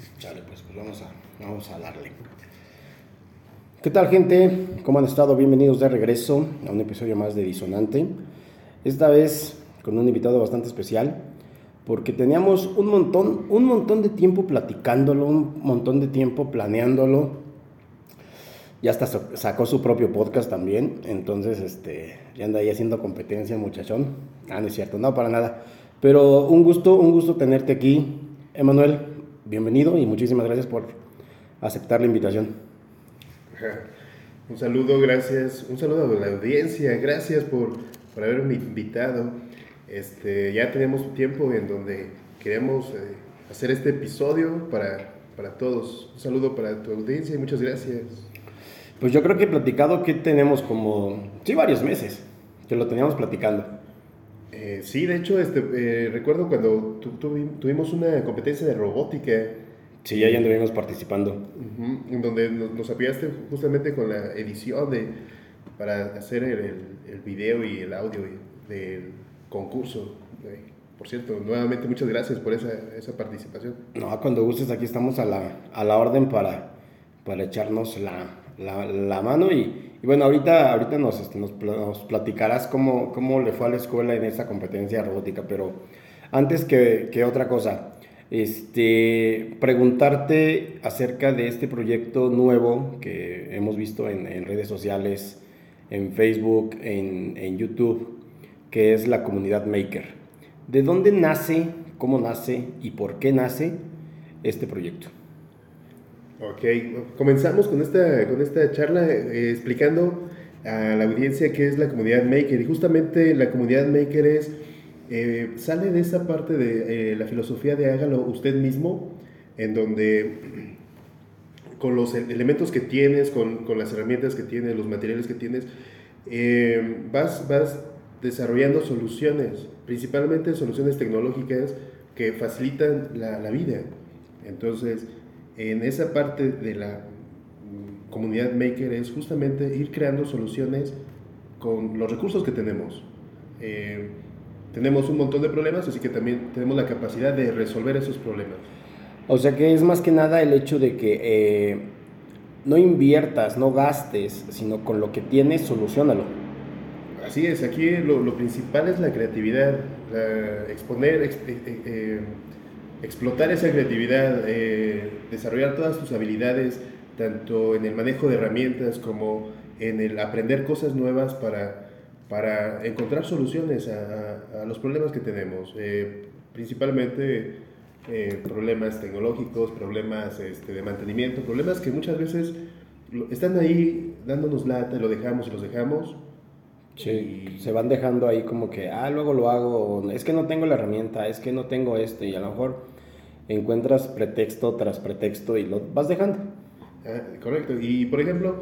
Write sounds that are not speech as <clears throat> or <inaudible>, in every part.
Pues, pues vamos, a, vamos a darle. ¿Qué tal, gente? ¿Cómo han estado? Bienvenidos de regreso a un episodio más de Disonante. Esta vez con un invitado bastante especial, porque teníamos un montón, un montón de tiempo platicándolo, un montón de tiempo planeándolo. Ya hasta sacó su propio podcast también, entonces este, ya anda ahí haciendo competencia, muchachón. Ah, no es cierto, no, para nada. Pero un gusto, un gusto tenerte aquí, Emanuel bienvenido y muchísimas gracias por aceptar la invitación. Un saludo, gracias. Un saludo a la audiencia. Gracias por, por haberme invitado. Este, ya tenemos tiempo en donde queremos eh, hacer este episodio para, para todos. Un saludo para tu audiencia y muchas gracias. Pues yo creo que he platicado que tenemos como, sí, varios meses que lo teníamos platicando. Eh, sí, de hecho, este, eh, recuerdo cuando tuvimos una competencia de robótica. Sí, ahí anduvimos participando. en donde nos, apoyaste justamente con la edición de, para hacer el, el video y el audio del concurso. Por cierto, nuevamente muchas gracias por esa, esa participación. No, cuando gustes, aquí estamos a la, a la orden para, para echarnos la, la, la mano y, y bueno, ahorita, ahorita nos, este, nos, platicarás cómo, cómo, le fue a la escuela en esa competencia robótica, pero antes que, que otra cosa, este, preguntarte acerca de este proyecto nuevo que hemos visto en, en redes sociales, en Facebook, en, en, YouTube, que es la comunidad Maker. ¿De dónde nace, cómo nace y por qué nace este proyecto? Ok, comenzamos con esta, con esta charla eh, explicando a la audiencia qué es la comunidad Maker. Y justamente la comunidad Maker es, eh, sale de esa parte de eh, la filosofía de hágalo usted mismo, en donde con los elementos que tienes, con, con las herramientas que tienes, los materiales que tienes, vas, vas desarrollando soluciones, principalmente soluciones tecnológicas que facilitan la, la vida. Entonces, en esa parte de la comunidad maker es justamente ir creando soluciones con los recursos que tenemos. Eh, tenemos un montón de problemas, así que también tenemos la capacidad de resolver esos problemas. O sea que es más que nada el hecho de que eh, no inviertas, no gastes, sino con lo que tienes, solucionalo. Así es, aquí lo, principal es la creatividad, exponer, eh, explotar esa creatividad, eh, desarrollar todas tus habilidades, tanto en el manejo de herramientas como en el aprender cosas nuevas para, para encontrar soluciones a, los problemas que tenemos, eh, principalmente eh, problemas tecnológicos, problemas este, de mantenimiento, problemas que muchas veces están ahí dándonos lata, lo dejamos y los dejamos. Sí, se van dejando ahí como que, ah, luego lo hago, es que no tengo la herramienta, es que no tengo esto, y a lo mejor encuentras pretexto tras pretexto y lo vas dejando. Ah, correcto. Y por ejemplo,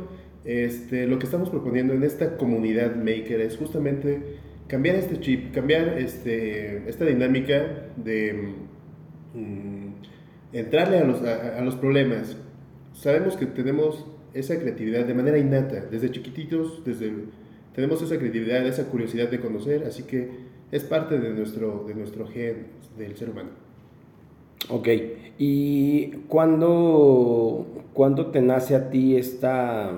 este, lo que estamos proponiendo en esta comunidad maker es justamente cambiar este chip, cambiar este, esta dinámica de mm, entrarle a los, a, los problemas. Sabemos que tenemos esa creatividad de manera innata, desde chiquititos, desde, tenemos esa creatividad, esa curiosidad de conocer, así que es parte de nuestro, de nuestro gen del ser humano. Ok, ¿y cuándo, te nace a ti esta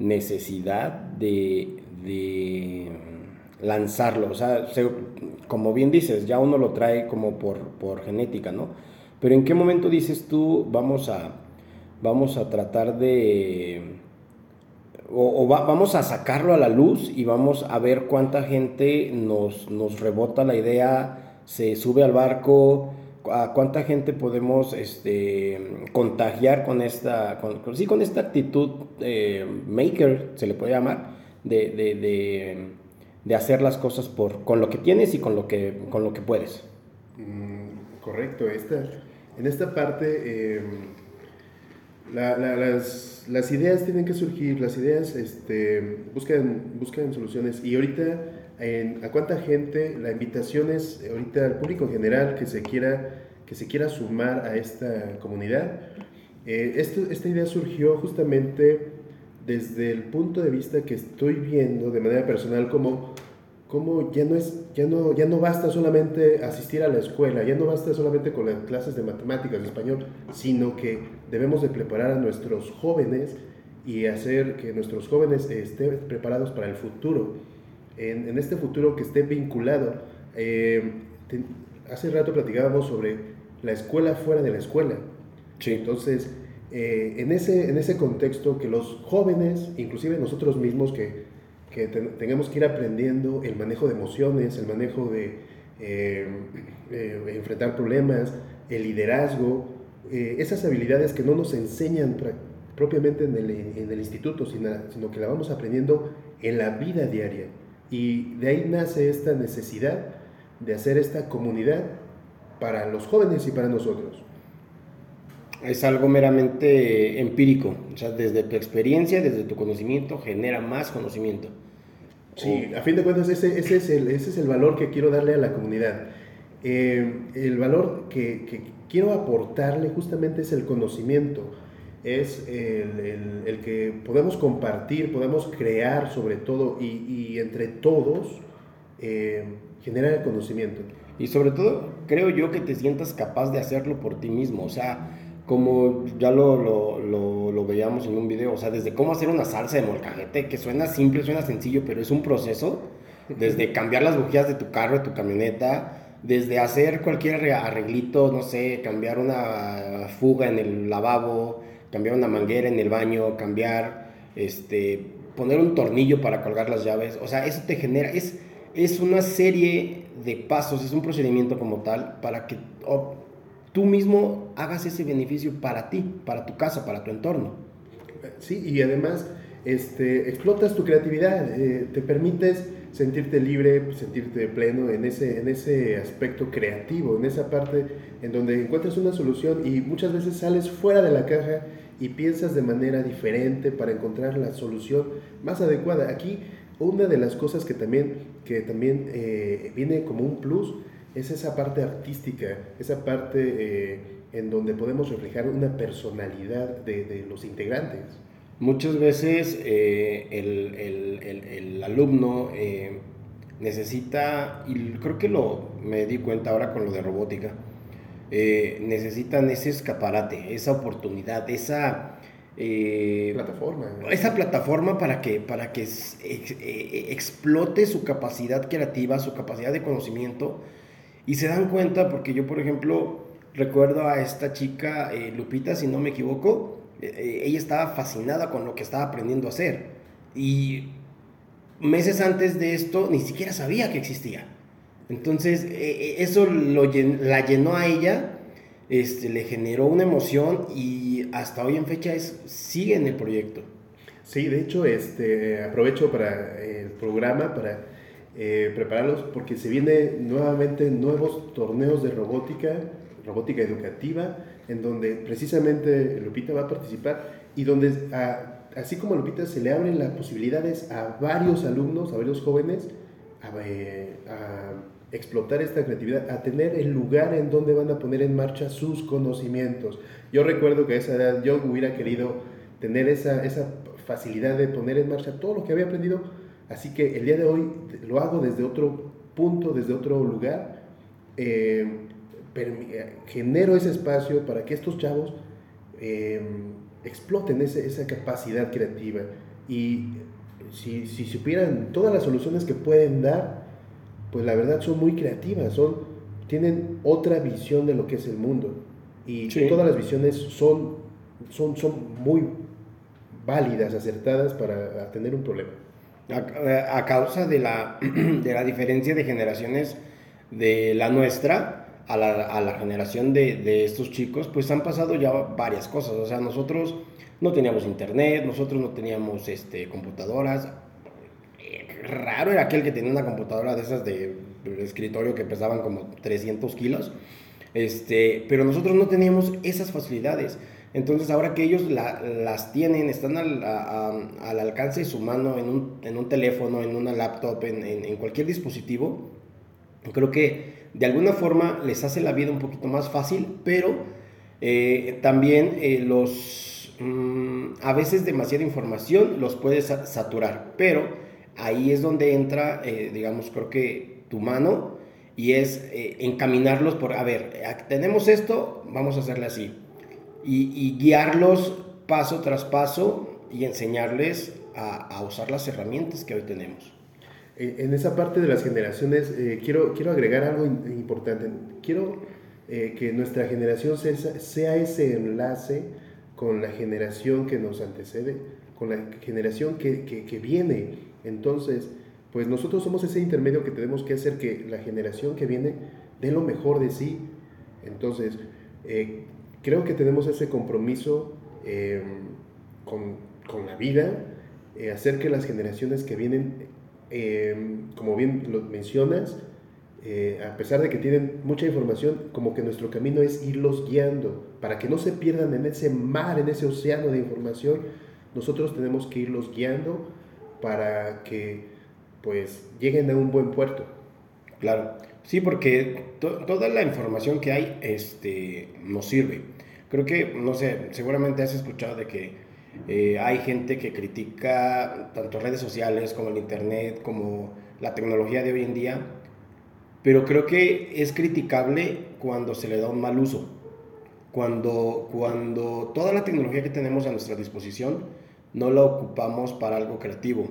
necesidad de, lanzarlo? O sea, como bien dices, ya uno lo trae como por, genética, ¿no? Pero ¿en qué momento dices tú, vamos a, vamos a tratar de... O, vamos a sacarlo a la luz y vamos a ver cuánta gente nos, nos rebota la idea, se sube al barco, a cuánta gente podemos este, contagiar con esta, con, sí, con esta actitud eh, maker, se le puede llamar, de, de, de, hacer las cosas por, con lo que tienes y con lo que, con lo que puedes. Mm, correcto, esta, en esta parte las, ideas tienen que surgir, las ideas este, buscan, buscan soluciones y ahorita a cuánta gente, la invitación es ahorita al público en general que se quiera, que se quiera sumar a esta comunidad. Eh, esta idea surgió justamente desde el punto de vista que estoy viendo de manera personal como, cómo ya no, es, ya, no, ya no basta solamente asistir a la escuela, ya no basta solamente con las clases de matemáticas, de español, sino que debemos de preparar a nuestros jóvenes y hacer que nuestros jóvenes estén preparados para el futuro. En, en este futuro que esté vinculado, eh, hace rato platicábamos sobre la escuela fuera de la escuela. Sí. Entonces, eh, en, ese, en ese contexto que los jóvenes, inclusive nosotros mismos que, que tengamos que ir aprendiendo el manejo de emociones, el manejo de eh, enfrentar problemas, el liderazgo, esas habilidades que no nos enseñan propiamente en el, en el instituto, sino, sino, que la vamos aprendiendo en la vida diaria. Y de ahí nace esta necesidad de hacer esta comunidad para los jóvenes y para nosotros. Es algo meramente empírico, o sea, desde tu experiencia, desde tu conocimiento, genera más conocimiento. Sí, a fin de cuentas ese, ese, es el, ese es el valor que quiero darle a la comunidad. Eh, el valor que, que, quiero aportarle justamente es el conocimiento es el, el, que podemos compartir, podemos crear sobre todo y, y entre todos eh, generar el conocimiento. Y sobre todo, creo yo que te sientas capaz de hacerlo por ti mismo, o sea, como ya lo, lo, lo, veíamos en un video, o sea, desde cómo hacer una salsa de molcajete, que suena simple, suena sencillo, pero es un proceso, desde cambiar las bujías de tu carro, de tu camioneta, desde hacer cualquier arreglito, no sé, cambiar una fuga en el lavabo, cambiar una manguera en el baño, cambiar, este, poner un tornillo para colgar las llaves. O sea, eso te genera, es, es una serie de pasos, es un procedimiento como tal para que tú mismo hagas ese beneficio para ti, para tu casa, para tu entorno. Sí, y además este, explotas tu creatividad, eh, te permites sentirte libre, sentirte pleno en ese, en ese aspecto creativo, en esa parte en donde encuentras una solución y muchas veces sales fuera de la caja y piensas de manera diferente para encontrar la solución más adecuada. Aquí una de las cosas que también, que también eh, viene como un plus es esa parte artística, esa parte eh, en donde podemos reflejar una personalidad de, de los integrantes. Muchas veces eh, el, el, el, alumno necesita, y creo que lo me di cuenta ahora con lo de robótica, necesitan ese escaparate, esa oportunidad, esa eh, plataforma. Esa plataforma para que, para que eh, explote su capacidad creativa, su capacidad de conocimiento. Y se dan cuenta, porque yo, por ejemplo, recuerdo a esta chica, eh, Lupita, si no me equivoco, ella estaba fascinada con lo que estaba aprendiendo a hacer. Y meses antes de esto ni siquiera sabía que existía. Entonces, eso lo, la llenó a ella este, le generó una emoción y hasta hoy en fecha es, sigue en el proyecto. Sí, de hecho, este, aprovecho para el programa para eh, prepararlos porque se vienen nuevamente nuevos torneos de robótica, robótica educativa, en donde precisamente Lupita va a participar y donde así como a Lupita se le abren las posibilidades a varios alumnos, a varios jóvenes, a, eh, a explotar esta creatividad, a tener el lugar en donde van a poner en marcha sus conocimientos. Yo recuerdo que a esa edad yo hubiera querido tener esa, esa facilidad de poner en marcha todo lo que había aprendido, así que el día de hoy lo hago desde otro punto, desde otro lugar, eh, genero ese espacio para que estos chavos eh, exploten esa capacidad creativa y si, si supieran todas las soluciones que pueden dar, pues la verdad son muy creativas, son, tienen otra visión de lo que es el mundo. Y todas las visiones son, son, son muy válidas, acertadas para tener un problema. A, causa de la, <clears throat> de la diferencia de generaciones de la nuestra a la, a la generación de, de, estos chicos, pues han pasado ya varias cosas. O sea, nosotros no teníamos internet, nosotros no teníamos este, computadoras, raro era aquel que tenía una computadora de esas de, escritorio que pesaban como 300 kilos. Este, pero nosotros no teníamos esas facilidades. Entonces ahora que ellos las tienen, están al, al, alcance de su mano en un, en un teléfono, en una laptop, en, en, cualquier dispositivo, creo que de alguna forma les hace la vida un poquito más fácil, pero eh, también eh, los, mm, a veces demasiada información los puede saturar, pero ahí es donde entra, eh, digamos, creo que tu mano y es eh, encaminarlos por, a ver, tenemos esto, vamos a hacerle así. Y, guiarlos paso tras paso y enseñarles a, usar las herramientas que hoy tenemos. En esa parte de las generaciones, eh, quiero, quiero agregar algo importante. Quiero que nuestra generación sea, ese enlace con la generación que nos antecede, con la generación que viene. Entonces, pues nosotros somos ese intermedio que tenemos que hacer que la generación que viene dé lo mejor de sí. Entonces, eh, creo que tenemos ese compromiso eh, con, la vida, eh, hacer que las generaciones que vienen, como bien lo mencionas, a pesar de que tienen mucha información, como que nuestro camino es irlos guiando para que no se pierdan en ese mar, en ese océano de información. Nosotros tenemos que irlos guiando para que pues lleguen a un buen puerto. Claro, sí, porque toda la información que hay este, nos sirve. Creo que, no sé, seguramente has escuchado de que eh, hay gente que critica tanto redes sociales como el Internet, como la tecnología de hoy en día, pero creo que es criticable cuando se le da un mal uso. Cuando, cuando toda la tecnología que tenemos a nuestra disposición no la ocupamos para algo creativo,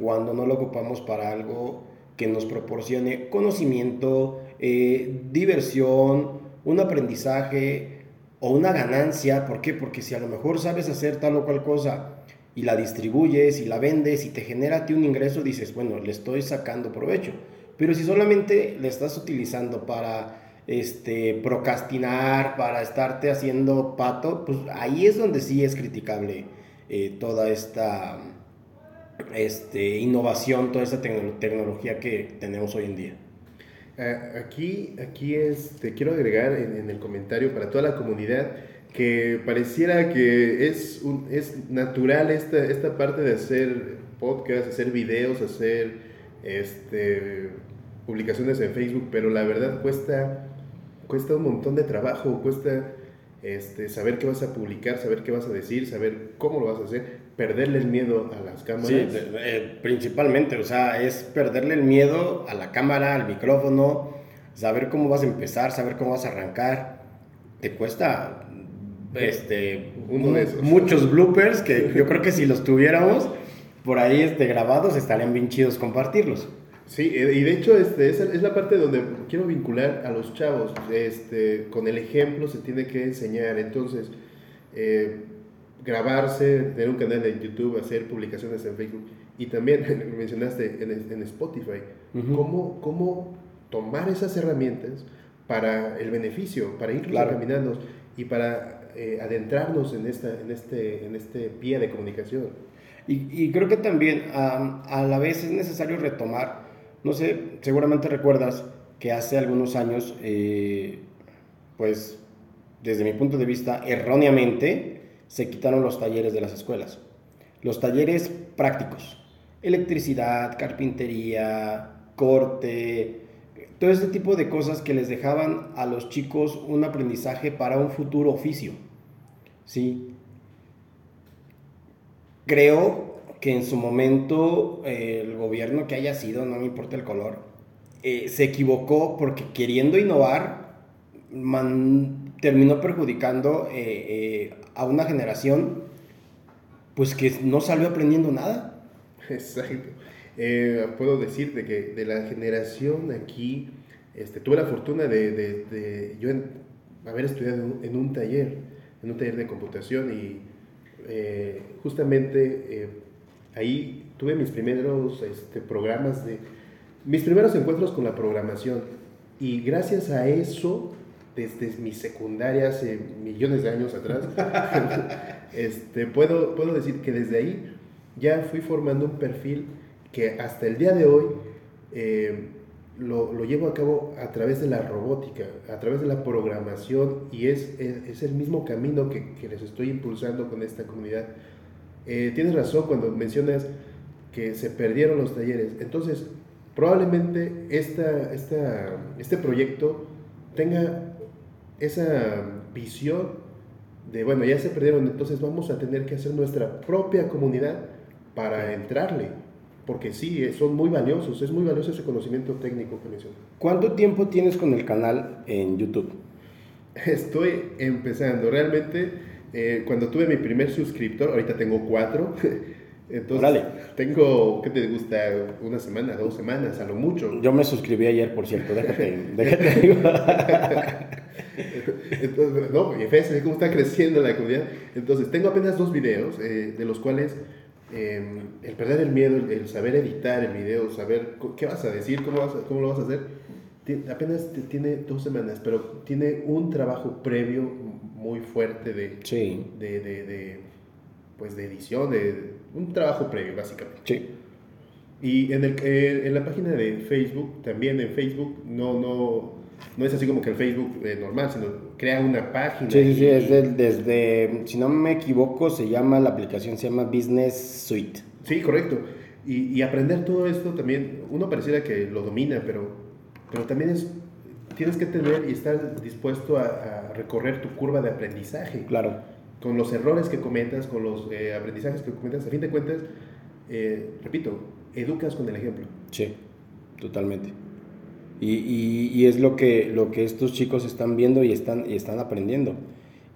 cuando no la ocupamos para algo que nos proporcione conocimiento, eh, diversión, un aprendizaje o una ganancia. ¿Por qué? Porque si a lo mejor sabes hacer tal o cual cosa y la distribuyes y la vendes y te genera ti un ingreso, dices, bueno, le estoy sacando provecho. Pero si solamente le estás utilizando para este, procrastinar, para estarte haciendo pato, pues ahí es donde sí es criticable eh, toda esta este, innovación, toda esta tecnología que tenemos hoy en día. Aquí, aquí es, te quiero agregar en, el comentario para toda la comunidad que pareciera que es, un, es natural esta, esta parte de hacer podcast, hacer videos, hacer este, publicaciones en Facebook, pero la verdad cuesta, cuesta un montón de trabajo, cuesta este, saber qué vas a publicar, saber qué vas a decir, saber cómo lo vas a hacer, perderle el miedo a las cámaras. Sí, eh, principalmente, o sea, es perderle el miedo a la cámara, al micrófono, saber cómo vas a empezar, saber cómo vas a arrancar. Te cuesta este, muchos bloopers que yo creo que si los tuviéramos por ahí este, grabados estarían bien chidos compartirlos. Sí, eh, y de hecho este, esa es la parte donde quiero vincular a los chavos. Este, con el ejemplo se tiene que enseñar. Entonces, eh, grabarse, tener un canal de YouTube, hacer publicaciones en Facebook. Y también <laughs> mencionaste en, Spotify, cómo, cómo tomar esas herramientas para el beneficio, para ir caminando y para eh, adentrarnos en, esta, en, este, en este pie de comunicación. Y, y creo que también a la vez es necesario retomar no sé, seguramente recuerdas que hace algunos años, eh, pues desde mi punto de vista, erróneamente se quitaron los talleres de las escuelas. Los talleres prácticos, electricidad, carpintería, corte, todo este tipo de cosas que les dejaban a los chicos un aprendizaje para un futuro oficio. ¿Sí? Creo que en su momento eh, el gobierno que haya sido, no me importa el color, eh, se equivocó porque queriendo innovar terminó perjudicando eh, a una generación pues que no salió aprendiendo nada. Exacto. puedo decirte que de la generación aquí, este, tuve la fortuna de, de, yo haber estudiado en un, taller, en un taller de computación y justamente ahí tuve mis primeros este, programas de, mis primeros encuentros con la programación. Y gracias a eso, desde mi secundaria hace millones de años atrás, <laughs> este, puedo, puedo decir que desde ahí ya fui formando un perfil que hasta el día de hoy eh, lo, lo, llevo a cabo a través de la robótica, a través de la programación y es, es, el mismo camino que, que les estoy impulsando con esta comunidad eh, tienes razón cuando mencionas que se perdieron los talleres. Entonces, probablemente esta, esta, este proyecto tenga esa visión de, bueno, ya se perdieron, entonces vamos a tener que hacer nuestra propia comunidad para entrarle. porque sí, eh, son muy valiosos, es muy valioso ese conocimiento técnico que mencioné. ¿Cuánto tiempo tienes con el canal en YouTube? <laughs> Estoy empezando, realmente, eh, cuando tuve mi primer suscriptor, ahorita tengo cuatro, <laughs> entonces tengo, ¿qué te gusta? Una semana, dos semanas, a lo mucho. Yo me suscribí ayer, por cierto, déjate, déjate. <laughs> <laughs> Entonces, no, fíjese cómo está creciendo la comunidad. Entonces, tengo apenas dos videos, eh, de los cuales Em, el perder el miedo, el, saber editar el video, saber qué vas a decir, cómo, vas cómo lo vas a hacer, apenas tiene dos semanas, pero tiene un trabajo previo muy fuerte de, de, de, pues de edición, de, un trabajo previo, básicamente. Sí. Y en, el, eh, en la página de Facebook, también en Facebook, no, no, no es así como que el Facebook eh, normal, sino crea una página. Sí, sí, sí, es desde, si no me equivoco, se llama, la aplicación se llama Business Suite. Sí, correcto. Y, y aprender todo esto también, uno pareciera que lo domina, pero, pero también es, tienes que tener y estar dispuesto a, recorrer tu curva de aprendizaje. Claro. Con los errores que cometas, con los eh, aprendizajes que cometas, a fin de cuentas, eh, repito, educas con el ejemplo. Sí, totalmente. Y, y, es lo que, lo que estos chicos están viendo y están, y están aprendiendo.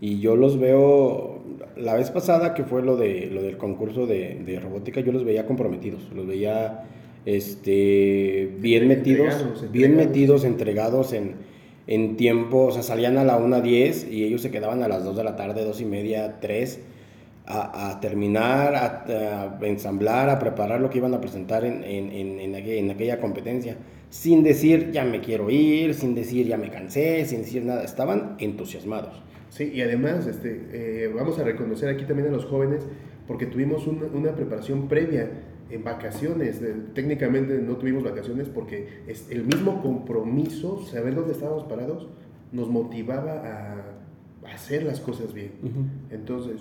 Y yo los veo, la vez pasada que fue lo, de, lo del concurso de, de robótica, yo los veía comprometidos, los veía este, bien metidos, bien metidos, entregados en, en tiempo, o sea, salían a la 1.10 y ellos se quedaban a las 2 de la tarde, 2 y media, 3, a, a terminar, a, a, ensamblar, a preparar lo que iban a presentar en, en, en, en aquella competencia sin decir ya me quiero ir, sin decir ya me cansé, sin decir nada, estaban entusiasmados. Sí, y además este, eh, vamos a reconocer aquí también a los jóvenes porque tuvimos una, preparación previa en vacaciones, técnicamente no tuvimos vacaciones porque es el mismo compromiso, saber dónde estábamos parados, nos motivaba a, hacer las cosas bien. Entonces,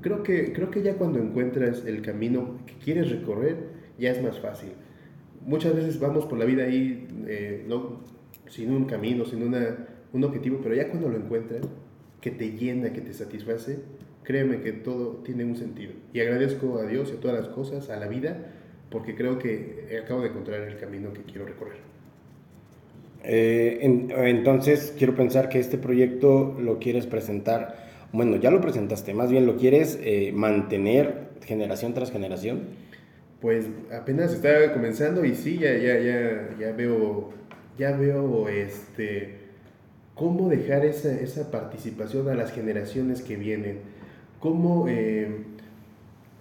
creo que, creo que ya cuando encuentras el camino que quieres recorrer, ya es más fácil muchas veces vamos por la vida ahí eh, sin un camino, sin una, un objetivo, pero ya cuando lo encuentras, que te llena, que te satisface, créeme que todo tiene un sentido. Y agradezco a Dios y a todas las cosas, a la vida, porque creo que acabo de encontrar el camino que quiero recorrer. Eh, entonces, quiero pensar que este proyecto lo quieres presentar, bueno, ya lo presentaste, más bien lo quieres eh, mantener generación tras generación pues apenas está comenzando y sí, ya, ya, ya, ya veo, ya veo este, cómo dejar esa, esa participación a las generaciones que vienen, cómo, eh,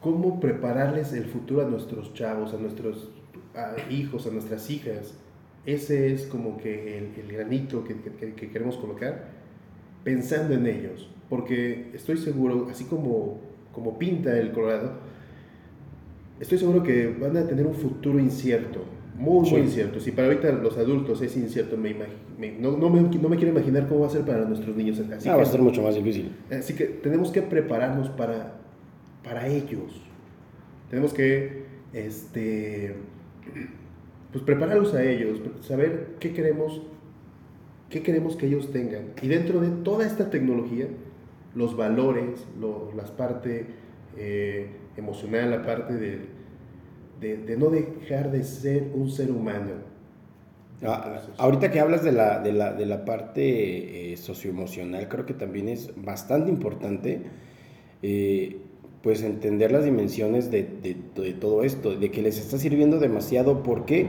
cómo prepararles el futuro a nuestros chavos, a nuestros hijos, a nuestras hijas. Ese es como que el, el granito que, que, que queremos colocar, pensando en ellos, porque estoy seguro, así como, como pinta el Colorado, estoy seguro que van a tener un futuro incierto, muy, muy incierto. Si para ahorita los adultos es incierto, me no, no, me, no, me, quiero imaginar cómo va a ser para nuestros niños. Así ah, va a ser mucho más difícil. Así que tenemos que prepararnos para, para ellos. Tenemos que este, pues prepararlos a ellos, saber qué queremos, qué queremos que ellos tengan. Y dentro de toda esta tecnología, los valores, las partes... Eh, emocional, aparte de, de, no dejar de ser un ser humano. Ah, ahorita que hablas de la, de la, de la parte eh, socioemocional, creo que también es bastante importante eh, pues entender las dimensiones de, de, todo esto, de que les está sirviendo demasiado. ¿Por qué?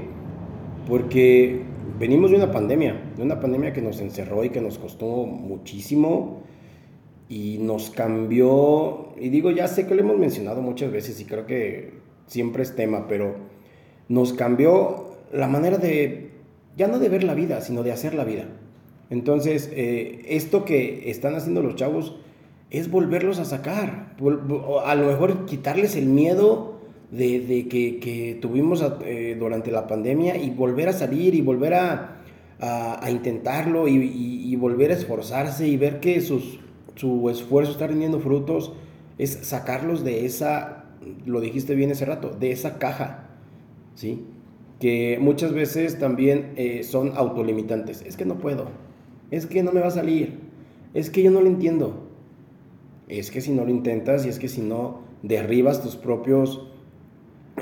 Porque venimos de una pandemia, de una pandemia que nos encerró y que nos costó muchísimo y nos cambió, y digo, ya sé que lo hemos mencionado muchas veces y creo que siempre es tema, pero nos cambió la manera de, ya no de ver la vida, sino de hacer la vida. Entonces, eh, esto que están haciendo los chavos es volverlos a sacar, a lo mejor quitarles el miedo de, que, tuvimos eh, durante la pandemia y volver a salir y volver a, a, intentarlo y volver a esforzarse y ver que sus su esfuerzo está rindiendo frutos, es sacarlos de esa, lo dijiste bien ese rato, de esa caja, ¿sí? Que muchas veces también eh, son autolimitantes. Es que no puedo, es que no me va a salir, es que yo no lo entiendo. Es que si no lo intentas y es que si no derribas tus propios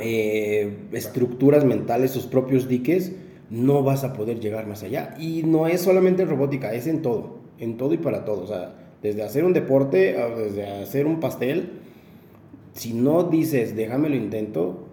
eh, estructuras mentales, sus propios diques, no vas a poder llegar más allá. Y no es solamente en robótica, es en todo, en todo y para todo. O sea, desde hacer un deporte, desde hacer un pastel, si no dices, déjame lo intento,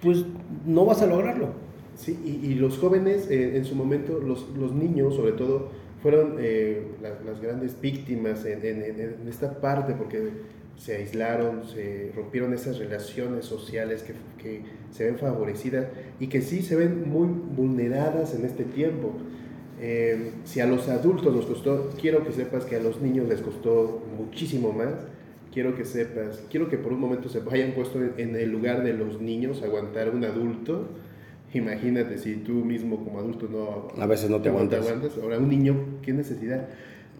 pues no vas a lograrlo. Sí, y, los jóvenes eh, en su momento, los, los, niños sobre todo, fueron eh, las, grandes víctimas en, en, esta parte porque se aislaron, se rompieron esas relaciones sociales que, que, se ven favorecidas y que sí se ven muy vulneradas en este tiempo. Eh, si a los adultos nos costó, quiero que sepas que a los niños les costó muchísimo más. Quiero que sepas, quiero que por un momento se hayan puesto en, el lugar de los niños, aguantar un adulto. Imagínate si tú mismo como adulto no... A veces no te, aguantas. aguantas. Ahora un niño, ¿qué necesidad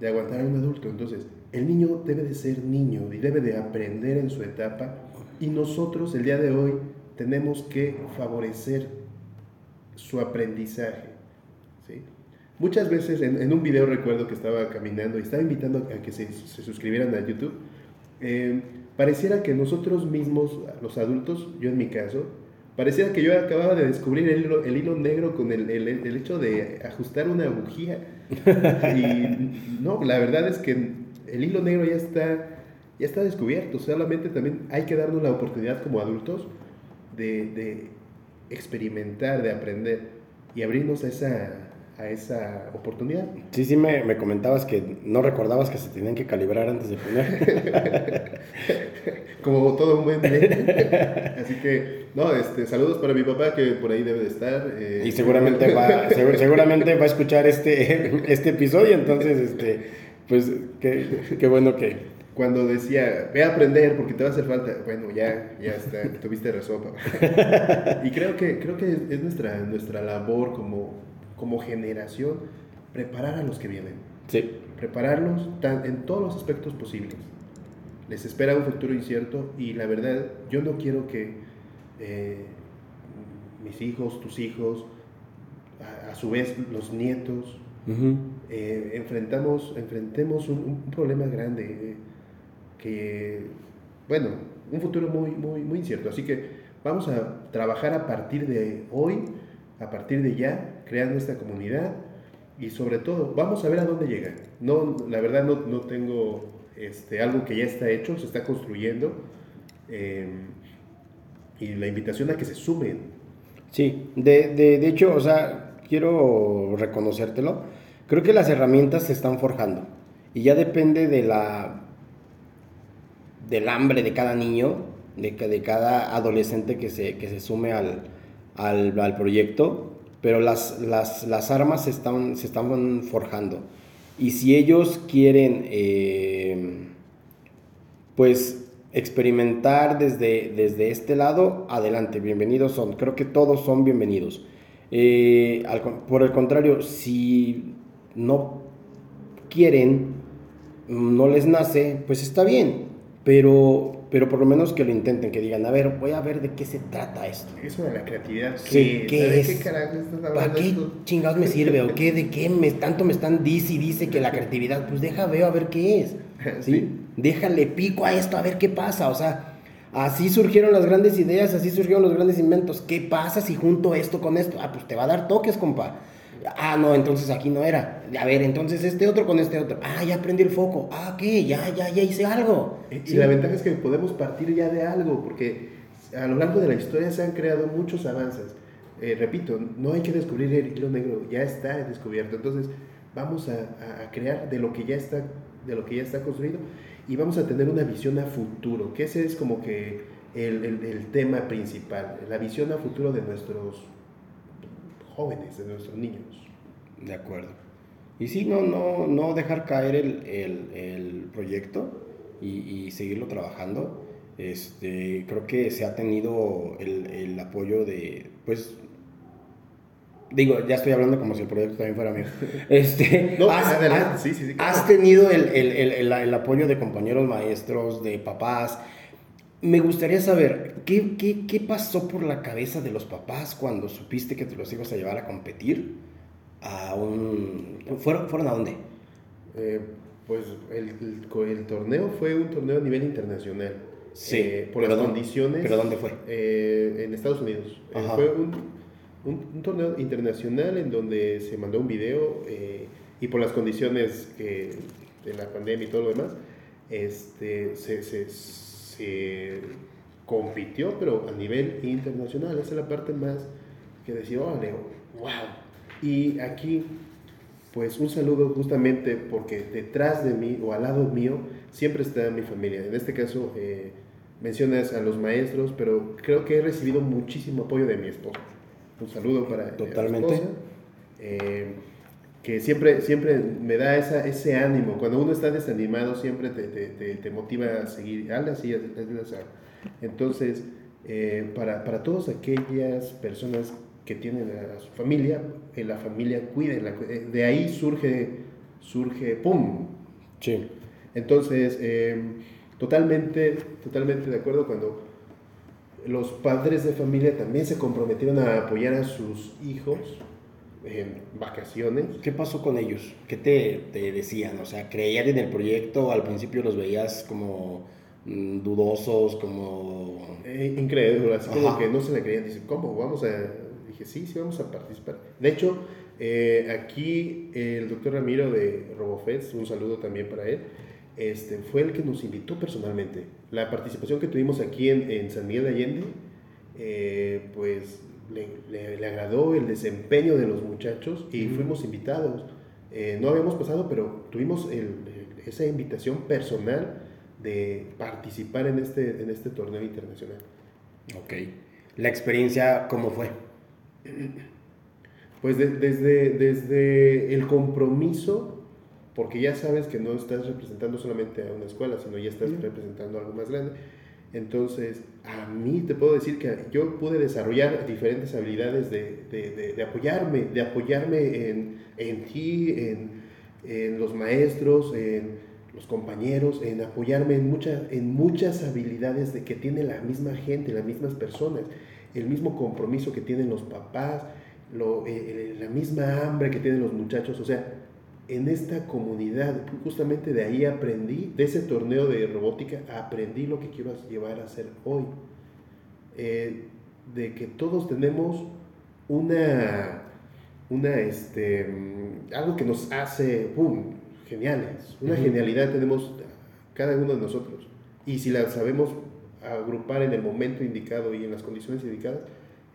de aguantar a un adulto? Entonces, el niño debe de ser niño y debe de aprender en su etapa y nosotros el día de hoy tenemos que favorecer su aprendizaje. ¿sí? Muchas veces en, un video recuerdo que estaba caminando y estaba invitando a que se, suscribieran a YouTube, eh, pareciera que nosotros mismos, los adultos, yo en mi caso, pareciera que yo acababa de descubrir el hilo, el hilo negro con el, el, el, hecho de ajustar una bujía. <laughs> Y no, la verdad es que el hilo negro ya está, ya está descubierto, solamente también hay que darnos la oportunidad como adultos de, de experimentar, de aprender y abrirnos a esa, a esa oportunidad. Sí, sí, me, me, comentabas que no recordabas que se tenían que calibrar antes de poner. <laughs> Como todo un buen Así que, no, este, saludos para mi papá que por ahí debe de estar. Eh. Y seguramente va, seguramente va a escuchar este, este episodio, entonces, este pues qué, bueno que... Cuando decía, ve a aprender porque te va a hacer falta, bueno, ya, ya está, tuviste razón, y creo que, creo que es nuestra, nuestra labor como, como generación preparar a los que vienen. Sí. Prepararlos en todos los aspectos posibles. Les espera un futuro incierto y la verdad, yo no quiero que eh, mis hijos, tus hijos, a, su vez los nietos, eh, enfrentamos, enfrentemos un, problema grande eh, que, bueno, un futuro muy, muy, muy incierto. Así que vamos a trabajar a partir de hoy, a partir de ya, creando esta comunidad y sobre todo, vamos a ver a dónde llega. No, la verdad no, no tengo este, algo que ya está hecho, se está construyendo. Eh, y la invitación a que se sumen. Sí, de, de, de hecho, o sea, quiero reconocértelo. Creo que las herramientas se están forjando y ya depende de la del hambre de cada niño, de, de cada adolescente que se, que se sume al, al, al proyecto, pero las, las, las, armas se están, se están forjando. Y si ellos quieren, eh, pues, experimentar desde, desde este lado, adelante, bienvenidos son. Creo que todos son bienvenidos. Eh, por el contrario, si no quieren, no les nace, pues está bien, pero, pero por lo menos que lo intenten, que digan, a ver, voy a ver de qué se trata esto. Eso de la creatividad, sí, ¿qué es? ¿Qué ¿Para qué chingados me sirve? ¿O qué? ¿De qué me, tanto me están dice y dice que la <laughs> creatividad? Pues deja, veo a ver qué es. <laughs> ¿sí? Déjale pico a esto a ver qué pasa, o sea Así surgieron las grandes ideas, así surgieron los grandes inventos. ¿Qué pasa si junto esto con esto? Ah, pues te va a dar toques, compa. Ah, no, entonces aquí no era. A ver, entonces este otro con este otro. Ah, ya prendí el foco. Ah, ¿qué? Ya, ya, ya hice algo. Y la ventaja es que podemos partir ya de algo, porque a lo largo de la historia se han creado muchos avances. Eh, repito, no hay que descubrir el hilo negro, ya está descubierto. Entonces, vamos a, a, crear de lo que ya está, de lo que ya está construido y vamos a tener una visión a futuro, que ese es como que el, el, tema principal, la visión a futuro de nuestros jóvenes, de nuestros niños. De acuerdo. Y sí, no, no, no dejar caer el, el proyecto y, y, seguirlo trabajando. Este, creo que se ha tenido el, apoyo de, pues, Digo, ya estoy hablando como si el proyecto también fuera mío. <laughs> Este, no, has, sí, sí, sí, has, tenido el, el, el, el, apoyo de compañeros maestros, de papás. Me gustaría saber, ¿qué, ¿qué, qué, pasó por la cabeza de los papás cuando supiste que te los ibas a llevar a competir? A un, ¿fueron, ¿Fueron a dónde? Eh, pues el, el, torneo fue un torneo a nivel internacional. Sí, eh, por pero las dónde- condiciones. ¿Pero dónde fue? Eh, en Estados Unidos. Eh, fue un, un- un torneo internacional en donde se mandó un video y por las condiciones de la pandemia y todo lo demás, este, se, se- se compitió, pero a nivel internacional. Esa es la parte más que decía, órale, wow. Y aquí, pues un saludo justamente porque detrás de mí o al lado mío siempre está mi familia. En este caso, eh, mencionas a los maestros, pero creo que he recibido muchísimo apoyo de mi esposa. Un saludo para eh, Totalmente. mi esposa, eh, que siempre, siempre me da esa, ese ánimo. Cuando uno está desanimado, siempre te, te, te, te motiva a seguir. Hazle así. Entonces, eh, para, para todas aquellas personas que tienen a su familia, eh, la familia cuídenla. eh, De ahí surge, surge, ¡pum! Sí. Entonces, eh, totalmente, totalmente de acuerdo cuando los padres de familia también se comprometieron a apoyar a sus hijos en vacaciones. ¿Qué pasó con ellos? ¿Qué te, te decían? O sea, ¿creían en el proyecto? Al principio los veías como mm, dudosos, como... Eh, así como que no se le creían. Dicen, ¿cómo? Vamos a. Dije, sí, sí, vamos a participar. De hecho, eh, aquí el doctor Ramiro de RoboFest, un saludo también para él, este, fue el que nos invitó personalmente. La participación que tuvimos aquí en, en San Miguel de Allende, eh, pues le, le- le agradó el desempeño de los muchachos y fuimos invitados. Eh, no habíamos pasado, pero tuvimos el- el- esa invitación personal de participar en este, en este torneo internacional. Ok. ¿La experiencia cómo fue? Pues de- desde, desde el compromiso, porque ya sabes que no estás representando solamente a una escuela, sino ya estás representando algo más grande. Entonces, a mí te puedo decir que yo pude desarrollar diferentes habilidades de, de- de- apoyarme, de apoyarme en, en ti, en, en los maestros, en los compañeros, en apoyarme en, mucha- en muchas habilidades de que tiene la misma gente, las mismas personas, el mismo compromiso que tienen los papás, eh, eh, la misma hambre que tienen los muchachos, o sea, en esta comunidad, justamente de ahí aprendí, de ese torneo de robótica, aprendí lo que quiero llevar a hacer hoy. Eh, de que todos tenemos una, una este, mm, algo que nos hace, ¡pum!, geniales. Una Ujú. genialidad tenemos cada uno de nosotros. Y si la sabemos agrupar en el momento indicado y en las condiciones indicadas,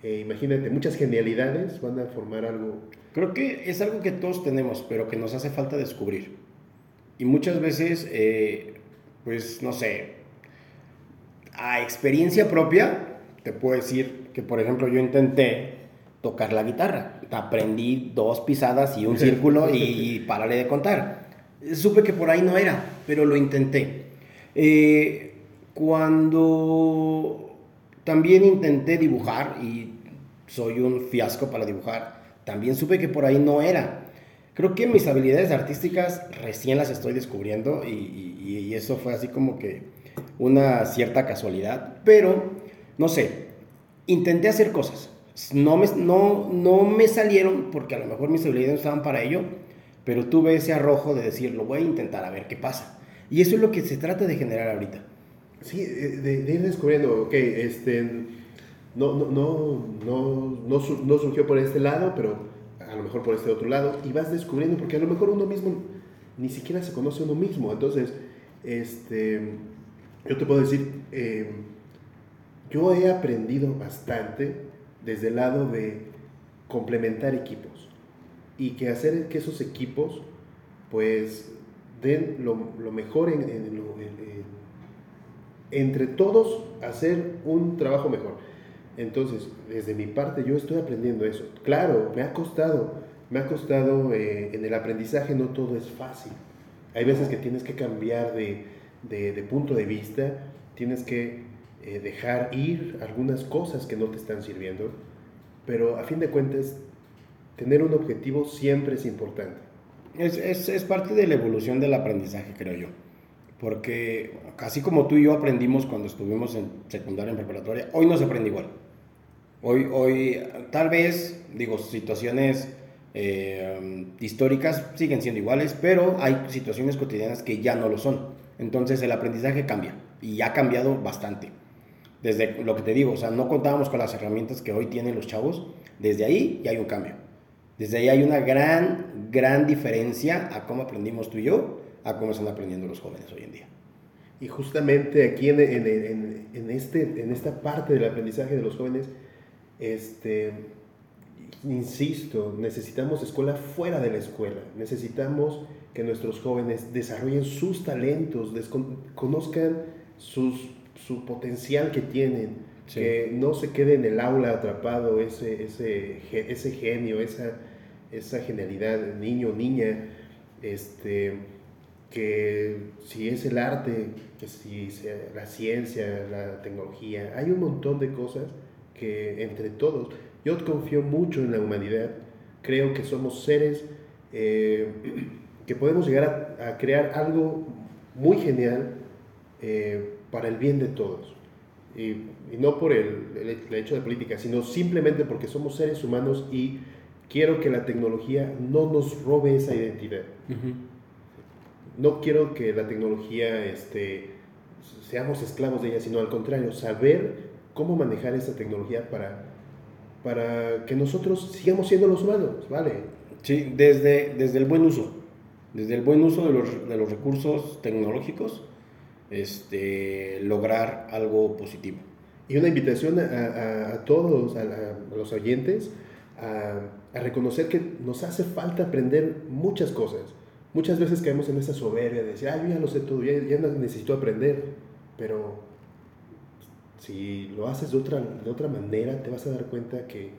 eh, imagínate, muchas genialidades van a formar algo Creo que es algo que todos tenemos, pero que nos hace falta descubrir. Y muchas veces, eh, pues no sé, a experiencia propia, te puedo decir que, por ejemplo, yo intenté tocar la guitarra. Aprendí dos pisadas y un <laughs> círculo y pararé de contar. Supe que por ahí no era, pero lo intenté. Eh, cuando también intenté dibujar y soy un fiasco para dibujar, también supe que por ahí no era. Creo que mis habilidades artísticas recién las estoy descubriendo y, eso fue así como que una cierta casualidad, pero no sé, intenté hacer cosas. No me, no, no me salieron porque a lo mejor mis habilidades no estaban para ello, pero tuve ese arrojo de decir, lo voy a intentar a ver qué pasa. Y eso es lo que se trata de generar ahorita. Sí, eh, de, de ir descubriendo, ok, este, no, no, no, no, no, no surgió por este lado, pero a lo mejor por este otro lado, y vas descubriendo, porque a lo mejor uno mismo ni siquiera se conoce uno mismo, entonces, este, yo te puedo decir, eh, yo he aprendido bastante desde el lado de complementar equipos, y que hacer que esos equipos, pues, den lo, lo mejor en- entre todos hacer un trabajo mejor. Entonces, desde mi parte, yo estoy aprendiendo eso. Claro, me ha costado, me ha costado eh, en el aprendizaje, no todo es fácil. Hay veces que tienes que cambiar de, de- de punto de vista, tienes que eh, dejar ir algunas cosas que no te están sirviendo, pero a fin de cuentas, tener un objetivo siempre es importante. Es, es, es parte de la evolución del aprendizaje, creo yo. Porque así como tú y yo aprendimos cuando estuvimos en secundaria, en preparatoria, hoy no se aprende igual. Hoy, hoy tal vez, digo, situaciones eh, históricas siguen siendo iguales, pero hay situaciones cotidianas que ya no lo son. Entonces el aprendizaje cambia. y ha cambiado bastante. Desde lo que te digo, o sea, no contábamos con las herramientas que hoy tienen los chavos, desde ahí ya hay un cambio. Desde ahí hay una gran, gran diferencia a cómo aprendimos tú y yo, a cómo están aprendiendo los jóvenes hoy en día. Y justamente aquí en, en, en, este, en esta parte del aprendizaje de los jóvenes, este, insisto, necesitamos escuela fuera de la escuela. Necesitamos que nuestros jóvenes desarrollen sus talentos, conozcan sus, su potencial que tienen, que no se quede en el aula atrapado ese, ese, ese genio, esa, esa genialidad, niño, niña, este, que si es el arte, que si la ciencia, la tecnología, hay un montón de cosas que entre todos, yo confío mucho en la humanidad, creo que somos seres eh, que podemos llegar a, crear algo muy genial eh, para el bien de todos. Y, no por el, el, hecho de política, sino simplemente porque somos seres humanos y quiero que la tecnología no nos robe esa identidad. No quiero que la tecnología este, seamos esclavos de ella, sino al contrario, saber cómo manejar esa tecnología para, para que nosotros sigamos siendo los humanos, ¿vale? Sí, desde, desde el buen uso, desde el buen uso de los, de los recursos tecnológicos, este, lograr algo positivo. Y una invitación a, a, todos, a, los oyentes, a, reconocer que nos hace falta aprender muchas cosas. Muchas veces caemos en esa soberbia de decir, ah, yo ya lo sé todo, ya, ya necesito aprender, pero si lo haces de otra, de otra manera, te vas a dar cuenta que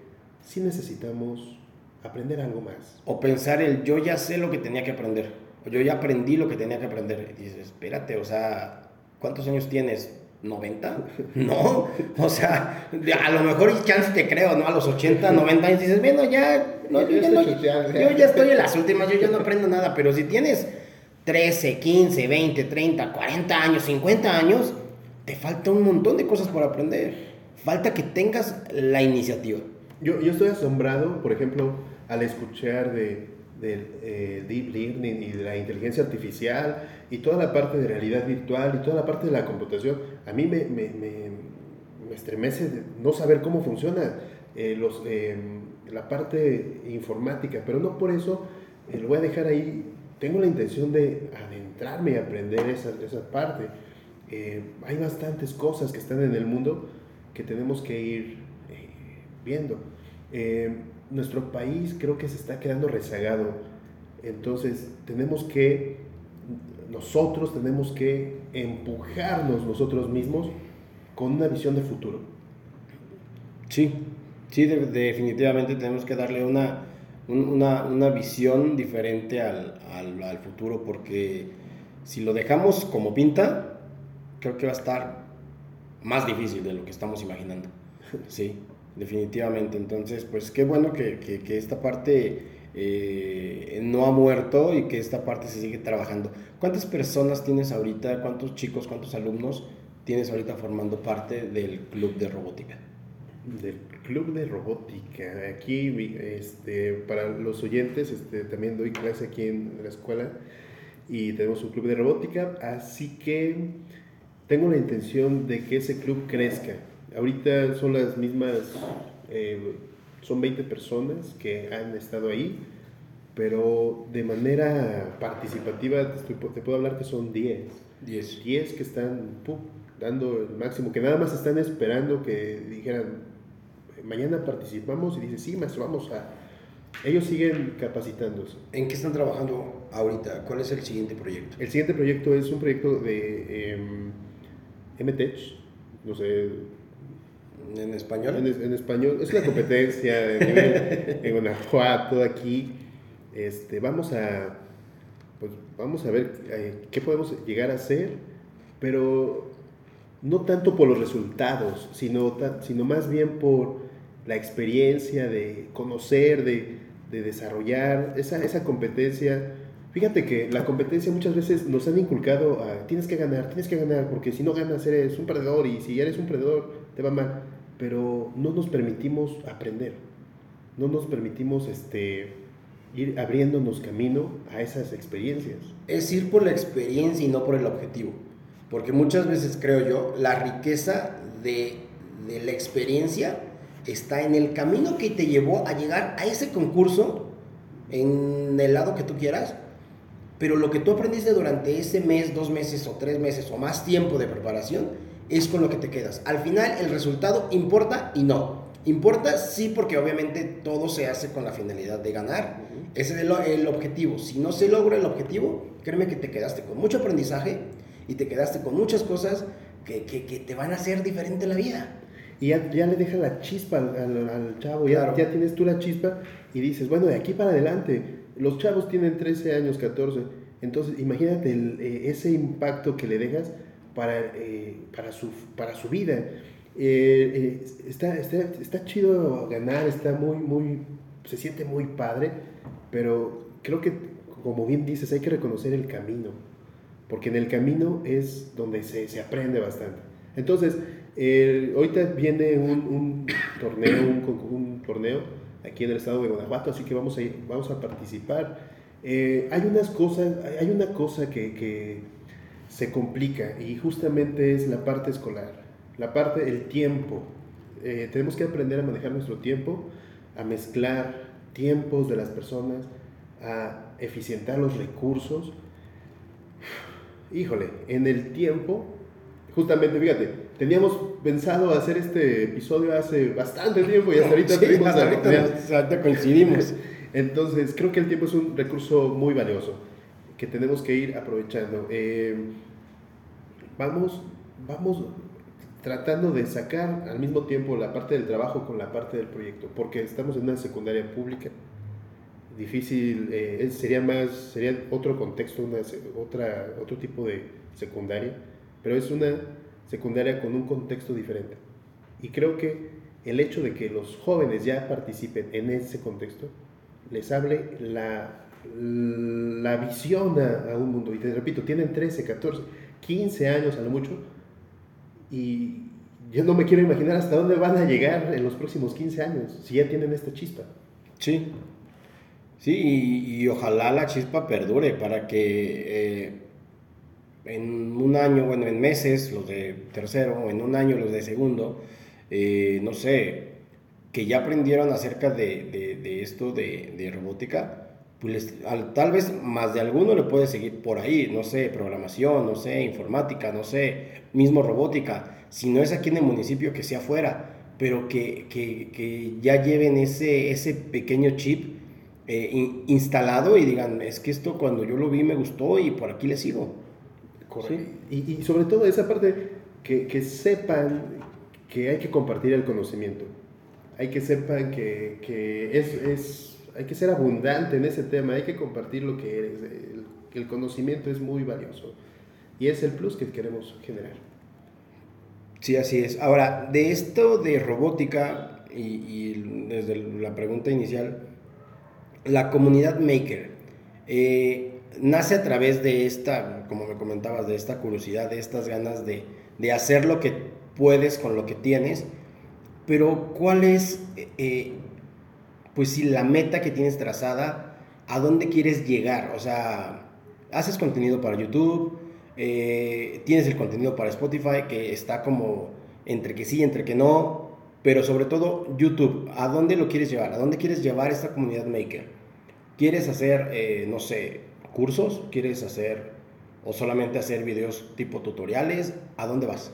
sí necesitamos aprender algo más. O pensar el yo ya sé lo que tenía que aprender, o yo ya aprendí lo que tenía que aprender. Y dices, espérate, o sea, ¿cuántos años tienes? ¿90? <laughs> No, o sea, a lo mejor chance te creo, ¿no? A los 80, 90 <laughs> años dices, bueno, ya, no, yo, ya yo ya estoy en las últimas, yo ya no aprendo nada, pero si tienes 13, 15, 20, 30, 40 años, 50 años, te falta un montón de cosas por aprender. Falta que tengas la iniciativa. Yo, yo estoy asombrado, por ejemplo, al escuchar de, del eh, deep learning y de la inteligencia artificial y toda la parte de realidad virtual y toda la parte de la computación. A mí me, me, me, estremece no saber cómo funciona eh, los, eh, la parte informática, pero no por eso lo voy a dejar ahí. Tengo la intención de adentrarme y aprender esa, esa parte eh, hay bastantes cosas que están en el mundo que tenemos que ir eh, viendo. Eh, nuestro país creo que se está quedando rezagado, entonces tenemos que, nosotros tenemos que empujarnos nosotros mismos con una visión de futuro. Sí, sí, definitivamente tenemos que darle una, una, una visión diferente al, al, al futuro porque si lo dejamos como pinta, creo que va a estar más difícil de lo que estamos imaginando. <laughs> Sí, definitivamente. Entonces, pues qué bueno que, que, esta parte eh, no ha muerto y que esta parte se sigue trabajando. ¿Cuántas personas tienes ahorita, cuántos chicos, cuántos alumnos tienes ahorita formando parte del club de robótica? Del club de robótica. Aquí, este, para los oyentes, este, también doy clase aquí en la escuela y tenemos un club de robótica, así que tengo la intención de que ese club crezca. Ahorita son las mismas, eh, son 20 personas que han estado ahí, pero de manera participativa te, puedo hablar que son 10. 10. 10 que están dando el máximo, que nada más están esperando que dijeran, mañana participamos y dice, sí, maestro, vamos a... Ellos siguen capacitándose. ¿En qué están trabajando ahorita? ¿Cuál es el siguiente proyecto? El siguiente proyecto es un proyecto de... Em, MTech, no sé. ¿En español? En, español. Es una competencia de <laughs> en Guanajuato, aquí. Este, vamos a. Pues vamos a ver eh, qué podemos llegar a hacer, pero no tanto por los resultados, sino, sino más bien por la experiencia de conocer, de, de desarrollar esa, esa competencia Fíjate que la competencia muchas veces nos han inculcado tienes que ganar, tienes que ganar, porque si no ganas eres un perdedor y si eres un perdedor te va mal. Pero no nos permitimos aprender, no nos permitimos este, ir abriéndonos camino a esas experiencias. Es ir por la experiencia y no por el objetivo. Porque muchas veces creo yo, la riqueza de la experiencia está en el camino que te llevó a llegar a ese concurso en el lado que tú quieras, pero lo que tú aprendiste durante ese mes, dos meses o tres meses o más tiempo de preparación es con lo que te quedas. Al final el resultado importa y no. Importa sí porque obviamente todo se hace con la finalidad de ganar. Ese es el, objetivo. Si no se logra el objetivo, créeme que te quedaste con mucho aprendizaje y te quedaste con muchas cosas que, que, te van a hacer diferente la vida. Y ya, ya le deja la chispa al, chavo, ya, ya tienes tú la chispa y dices, bueno, de aquí para adelante, los chavos tienen 13 años, 14, entonces imagínate eh, ese impacto que le dejas para, eh, para, su, para su vida. Eh, está, está, está, chido ganar, está muy, muy, se siente muy padre, pero creo que, como bien dices, hay que reconocer el camino, porque en el camino es donde se, se aprende bastante. Entonces, ahorita viene un, torneo, un, torneo aquí en el estado de Guanajuato, así que vamos a, vamos a participar. Eh, hay unas cosas, hay una cosa que, que, se complica y justamente es la parte escolar, la parte del tiempo. Eh, tenemos que aprender a manejar nuestro tiempo, a mezclar tiempos de las personas, a eficientar los recursos. Híjole, en el tiempo, justamente, fíjate, teníamos pensado hacer este episodio hace bastante tiempo y hasta <laughs> ahorita, sí, ahorita coincidimos. <laughs> Entonces, creo que el tiempo es un recurso muy valioso que tenemos que ir aprovechando. Eh, vamos, vamos tratando de sacar al mismo tiempo la parte del trabajo con la parte del proyecto, porque estamos en una secundaria pública. Difícil, eh, sería más, sería otro contexto, una, otra, otro tipo de secundaria, pero es una secundaria con un contexto diferente. Y creo que el hecho de que los jóvenes ya participen en ese contexto les hable la, la visión a, un mundo. Y te repito, tienen 13, 14, 15 años a lo mucho. Y yo no me quiero imaginar hasta dónde van a llegar en los próximos 15 años, si ya tienen esta chispa. Sí, sí, y, ojalá la chispa perdure para que eh, en un año, bueno, en meses, los de tercero, en un año los de segundo, eh, no sé, que ya aprendieron acerca de, de, esto de, de, robótica, pues tal vez más de alguno le puede seguir por ahí, no sé, programación, no sé, informática, no sé, mismo robótica, si no es aquí en el municipio que sea afuera, pero que, que, que ya lleven ese, ese pequeño chip eh, instalado y digan, es que esto cuando yo lo vi me gustó y por aquí le sigo. Y, y, sobre todo esa parte, que, que sepan que hay que compartir el conocimiento hay que sepan que, que es, es, hay que ser abundante en ese tema, hay que compartir lo que eres. El, el conocimiento es muy valioso y es el plus que queremos generar. Sí, así es. Ahora, de esto de robótica y, y desde la pregunta inicial, la comunidad maker eh, nace a través de esta, como me comentabas, de esta curiosidad, de estas ganas de, de hacer lo que puedes con lo que tienes pero ¿cuál es, eh, pues si la meta que tienes trazada, a dónde quieres llegar? O sea, haces contenido para YouTube, eh, tienes el contenido para Spotify, que está como entre que sí, entre que no, pero sobre todo YouTube, ¿a dónde lo quieres llevar? ¿A dónde quieres llevar esta comunidad maker? ¿Quieres hacer, eh, no sé, cursos? ¿Quieres hacer o solamente hacer videos tipo tutoriales? ¿A dónde vas?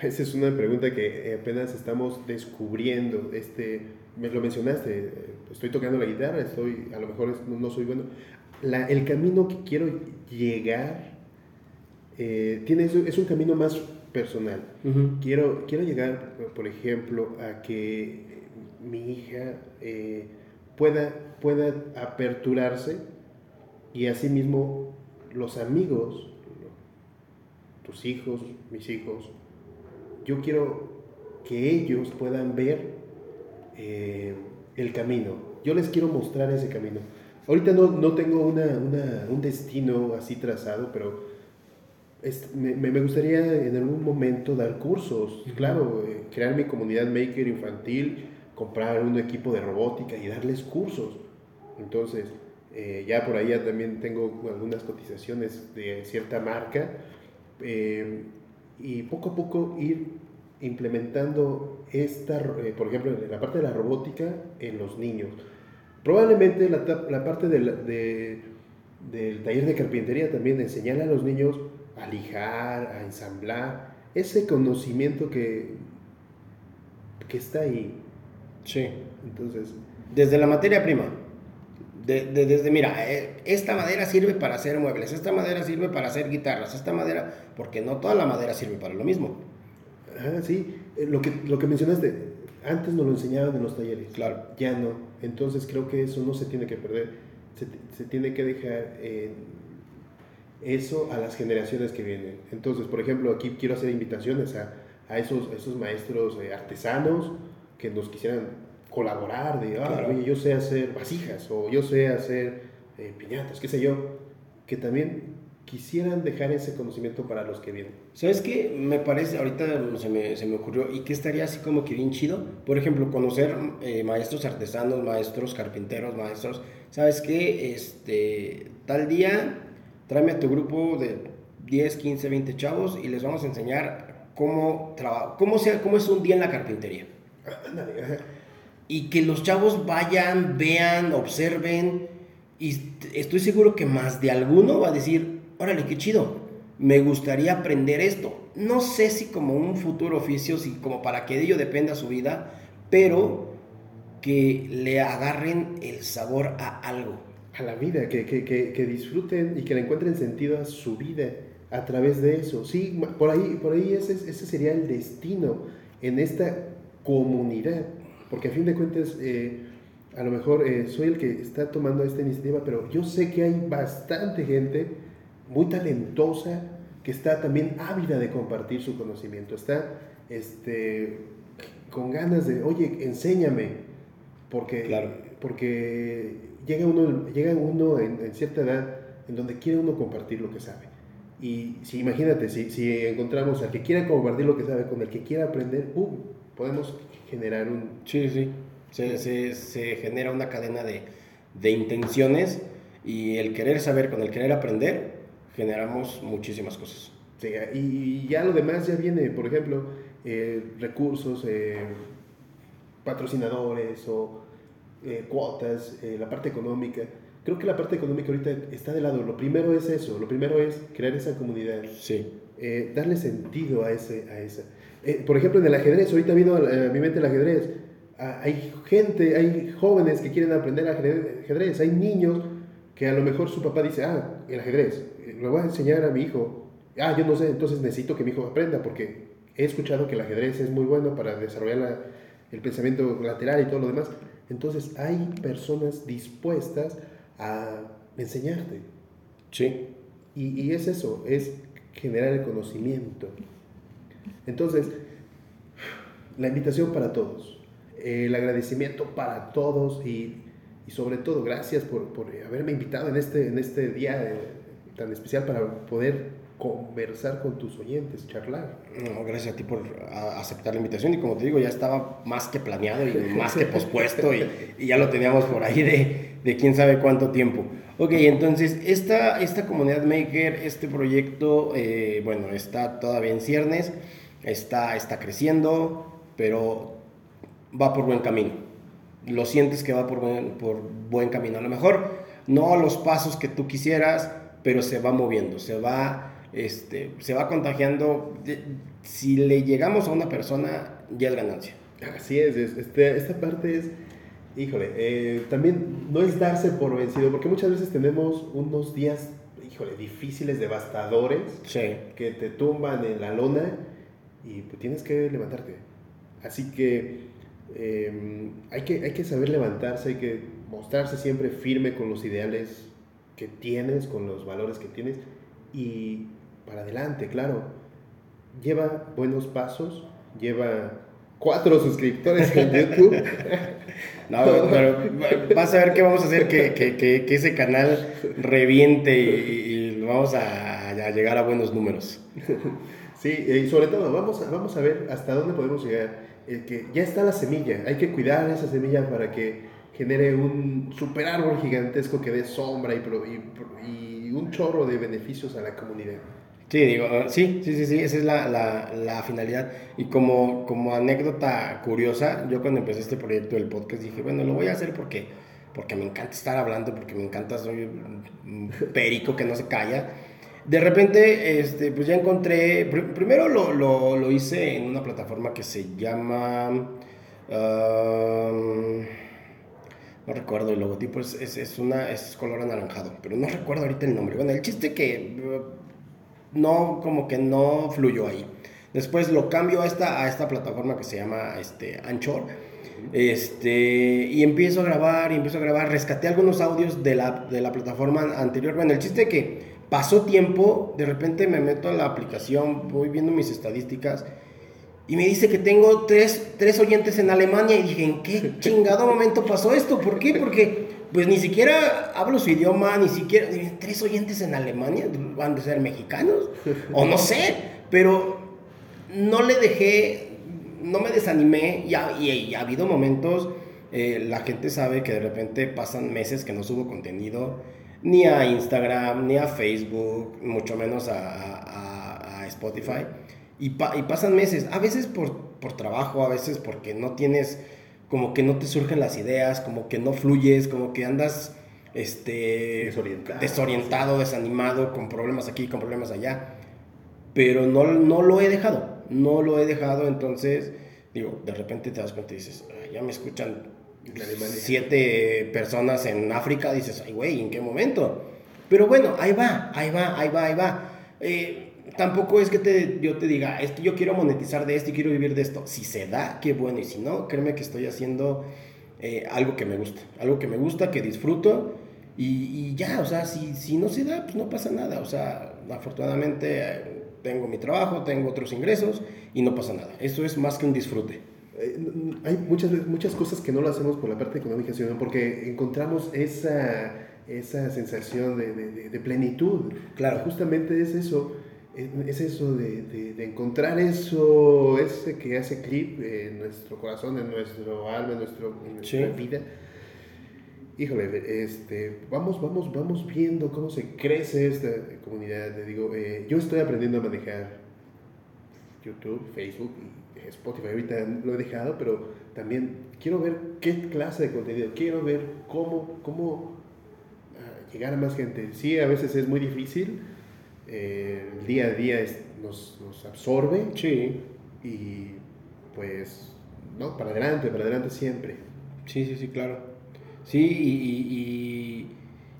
Esa es una pregunta que apenas estamos descubriendo. Este, me lo mencionaste, estoy tocando la guitarra, estoy, a lo mejor no soy bueno. La, el camino que quiero llegar eh, tiene, es un camino más personal. quiero, quiero llegar, por ejemplo, a que mi hija eh, pueda, pueda aperturarse y asimismo los amigos, tus hijos, mis hijos, yo quiero que ellos puedan ver eh, el camino. Yo les quiero mostrar ese camino. Ahorita no, no tengo una, una, un destino así trazado, pero me, me, gustaría en algún momento dar cursos, claro, eh, crear mi comunidad maker infantil, comprar un equipo de robótica y darles cursos. Entonces, eh, ya por ahí ya también tengo algunas cotizaciones de cierta marca eh, y poco a poco ir implementando esta, eh, por ejemplo, en la parte de la robótica en los niños. Probablemente la, la parte del taller de carpintería también enseñar a los niños a lijar, a ensamblar, ese conocimiento que, que está ahí. Sí. Entonces. Desde la materia prima. Desde, mira, eh, esta madera sirve para hacer muebles, esta madera sirve para hacer guitarras, esta madera, porque no toda la madera sirve para lo mismo. Ah, sí, eh, lo que, lo que mencionaste, antes nos lo enseñaban en los talleres. Claro. Ya no. Entonces creo que eso no se tiene que perder. Se, se tiene que dejar eso a las generaciones que vienen. Entonces, por ejemplo, aquí quiero hacer invitaciones a, a esos, esos maestros eh, artesanos que nos quisieran colaborar, de, ah, oye, yo sé hacer vasijas o yo sé hacer eh, piñatas, qué sé yo, que también quisieran dejar ese conocimiento para los que vienen. ¿Sabes qué? Me parece, ahorita se me, se me ocurrió, y que estaría así como que bien chido, por ejemplo, conocer eh, maestros artesanos, maestros carpinteros, maestros, ¿sabes qué? Este, tal día, tráeme a tu grupo de 10, 15, 20 chavos y les vamos a enseñar cómo, cómo, sea, cómo es un día en la carpintería. Y que los chavos vayan, vean, observen, y estoy seguro que más de alguno va a decir, órale, qué chido, me gustaría aprender esto. No sé si como un futuro oficio, si como para que de ello dependa su vida, pero que le agarren el sabor a algo. A la vida, que, que, que, disfruten y que le encuentren sentido a su vida a través de eso. Sí, por ahí, por ahí ese, ese sería el destino en esta comunidad. Porque a fin de cuentas, eh, a lo mejor eh, soy el que está tomando esta iniciativa, pero yo sé que hay bastante gente muy talentosa que está también ávida de compartir su conocimiento, está este, con ganas de, oye, enséñame, porque, porque llega uno, llega uno en, cierta edad en donde quiere uno compartir lo que sabe. Y si imagínate, si, si encontramos al que quiera compartir lo que sabe con el que quiera aprender, uh, podemos generar un... Sí, sí, se, se, se genera una cadena de, de intenciones y el querer saber con el querer aprender generamos muchísimas cosas. Sí, y ya lo demás ya viene, por ejemplo, eh, recursos, eh, patrocinadores o eh, cuotas, la parte económica. Creo que la parte económica ahorita está de lado. Lo primero es eso, lo primero es crear esa comunidad. Sí. darle sentido a, ese, a esa. por ejemplo, en el ajedrez, ahorita vino a mi mente el ajedrez. Ah, hay gente, hay jóvenes que quieren aprender ajedrez, hay niños que a lo mejor su papá dice, ah, el ajedrez, le voy a enseñar a mi hijo. Ah, yo no sé, entonces necesito que mi hijo aprenda porque he escuchado que el ajedrez es muy bueno para desarrollar el pensamiento lateral y todo lo demás. Entonces hay personas dispuestas a enseñarte. Sí. Y, y es eso, es generar el conocimiento. Entonces, la invitación para todos, el agradecimiento para todos y, y sobre todo gracias por, por, haberme invitado en este, en este día. De, tan especial para poder conversar con tus oyentes, charlar. No, gracias a ti por aceptar la invitación y como te digo, ya estaba más que planeado y más que pospuesto y, y, ya lo teníamos por ahí de, de, quién sabe cuánto tiempo. Ok, entonces esta, esta comunidad maker, este proyecto, eh, bueno, está todavía en ciernes, está, está creciendo, pero va por buen camino. Lo sientes que va por buen, por buen camino. A lo mejor no los pasos que tú quisieras, pero se va moviendo, se va, este, se va contagiando. Si le llegamos a una persona, ya es ganancia. Así es, este, esta parte es, híjole, eh, también no es darse por vencido, porque muchas veces tenemos unos días, híjole, difíciles, devastadores, que te tumban en la lona y pues tienes que levantarte. Así que em, hay que hay que saber levantarse, hay que mostrarse siempre firme con los ideales que tienes, con los valores que tienes y para adelante, claro. Lleva buenos pasos, lleva cuatro suscriptores en YouTube. <laughs> no, pero vas a ver qué vamos a hacer que, que, que, ese canal reviente y, vamos a, a, llegar a buenos números. Sí, y sobre todo vamos a, vamos a ver hasta dónde podemos llegar. El que ya está la semilla, hay que cuidar esa semilla para que genere un super árbol gigantesco que dé sombra y, y, un chorro de beneficios a la comunidad. Sí, digo, sí, sí, sí, sí, esa es la, la, la, finalidad. Y como, como anécdota curiosa, yo cuando empecé este proyecto del podcast dije, bueno, lo voy a hacer porque, porque me encanta estar hablando, porque me encanta, soy un perico que no se calla. De repente, este, pues ya encontré, primero lo, lo, lo, hice en una plataforma que se llama, no recuerdo el logotipo, es, es, es, una, es color anaranjado, pero no recuerdo ahorita el nombre. Bueno, el chiste que no, como que no fluyó ahí. Después lo cambio a esta, a esta plataforma que se llama este, Anchor. Este, y empiezo a grabar, y empiezo a grabar. Rescaté algunos audios de la, de la plataforma anterior. Bueno, el chiste es que pasó tiempo, de repente me meto a la aplicación, voy viendo mis estadísticas. Y me dice que tengo tres, tres oyentes en Alemania. Y dije, ¿en qué <laughs> chingado momento pasó esto? ¿Por qué? Porque pues ni siquiera hablo su idioma, ni siquiera, tres oyentes en Alemania, van a ser mexicanos, o no sé, pero no le dejé, no me desanimé, y ha, y, ha habido momentos, eh, la gente sabe que de repente pasan meses que no subo contenido, ni a Instagram, ni a Facebook, mucho menos a, a, Spotify, y, y, pasan meses, a veces por, por trabajo, a veces porque no tienes como que no te surgen las ideas, como que no fluyes, como que andas este, desorientado. desanimado, con problemas aquí, con problemas allá. Pero no, no lo he dejado, no lo he dejado, entonces, digo, de repente te das cuenta y dices, ya me escuchan siete personas en África, dices, ay, güey, ¿en qué momento? Pero bueno, ahí va, ahí va, ahí va, ahí va. Eh, tampoco es que te, yo te diga, es que yo quiero monetizar de esto y quiero vivir de esto. Si se da, qué bueno. Y si no, créeme que estoy haciendo eh, algo que me gusta. Algo que me gusta, que disfruto. Y, ya, o sea, si, si, no se da, pues no pasa nada. O sea, afortunadamente eh, tengo mi trabajo, tengo otros ingresos y no pasa nada. Eso es más que un disfrute. Eh, hay muchas, muchas cosas que no lo hacemos por la parte económica, sino porque encontramos esa, esa sensación de, de, de plenitud. Claro. Justamente es eso es eso de, de, encontrar eso, ese que hace clip en nuestro corazón, en nuestro alma, en, nuestro, nuestra vida. Híjole, este, vamos, vamos, vamos viendo cómo se crece esta comunidad. Te digo, eh, yo estoy aprendiendo a manejar YouTube, Facebook y Spotify. Ahorita lo he dejado, pero también quiero ver qué clase de contenido, quiero ver cómo, cómo llegar a más gente. Sí, a veces es muy difícil eh, el día a día nos, nos, absorbe. Sí. Y pues, no, para adelante, para adelante siempre. Sí, sí, sí, claro. Sí, y,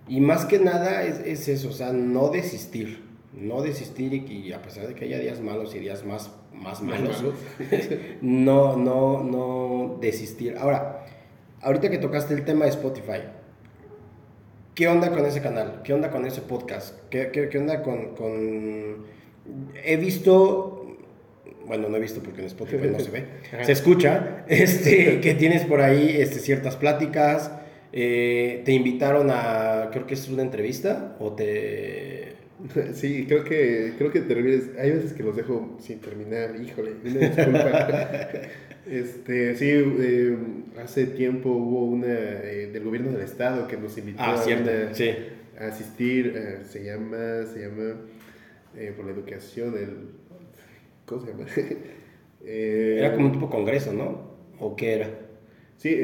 y, y, más que nada es, es, eso, o sea, no desistir. No desistir y, a pesar de que haya días malos y días más, más malos, <laughs> no, no, no desistir. Ahora, ahorita que tocaste el tema de Spotify, ¿Qué onda con ese canal? ¿Qué onda con ese podcast? ¿Qué, qué, onda con, con, He visto... Bueno, no he visto porque en Spotify no se ve. Se escucha <laughs> este, que tienes por ahí este, ciertas pláticas. Eh, te invitaron a... Creo que es una entrevista o te... <laughs> Sí, creo que, creo que te Hay veces que los dejo sin terminar. Híjole, una disculpa. <laughs> Este, sí, eh, hace tiempo hubo una eh, del gobierno del estado que nos invitó ah, a, asistir, eh, se llama, se llama por la educación, el, ¿cómo se llama? <laughs> era como un tipo congreso, ¿no? ¿O qué era? Sí,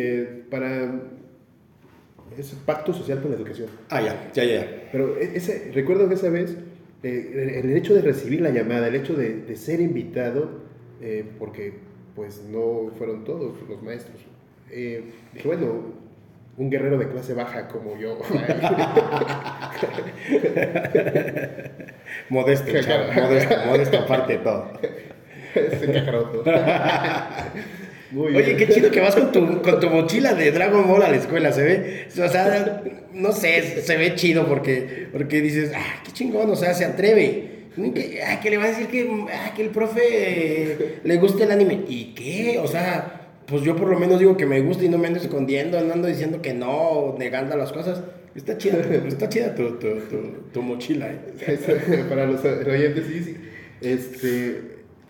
para es Pacto Social por la Educación. Ah, ya, ya, ya. Pero e, ese, recuerdo que esa vez, el hecho de recibir la llamada, el hecho de, de ser invitado, porque pues no fueron todos los maestros. Eh, dije, bueno, un guerrero de clase baja como yo. <laughs> modesto, modesto, modesto aparte de todo. <laughs> <laughs> Oye, qué chido que vas con tu, con tu mochila de Dragon Ball a la escuela, se ve, o sea, no sé, se ve chido porque, porque dices, ah, qué chingón, o sea, se atreve. Que, ah, que le va a decir que, ah, que el profe le guste el anime. ¿Y qué? O sea, pues yo por lo menos digo que me gusta y no me ando escondiendo, no ando diciendo que no, negando las cosas. Está chida, está chida tu, tu, tu, mochila, ¿eh? <laughs> Para los oyentes, sí. Este,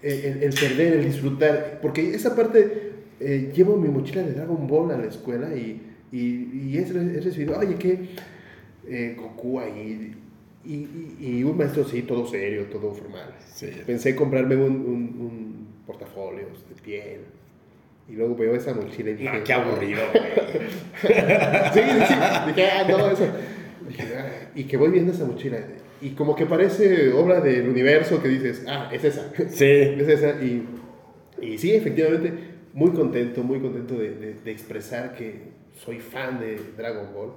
el, el, perder, el disfrutar, porque esa parte, eh, llevo mi mochila de Dragon Ball a la escuela y, y, y he, recibido, oye, ¿qué? Eh, Goku ahí Y, y, un maestro sí, todo serio, todo formal. Pensé comprarme un, un, un portafolio de piel. Y luego veo esa mochila y dije... No, qué aburrido, <laughs> sí, sí, dije, ah, no, eso. Ah", y que voy viendo esa mochila. Y como que parece obra del universo que dices, ah, es esa. Sí. Es esa. Y, y sí, efectivamente, muy contento, muy contento de, de, de expresar que soy fan de Dragon Ball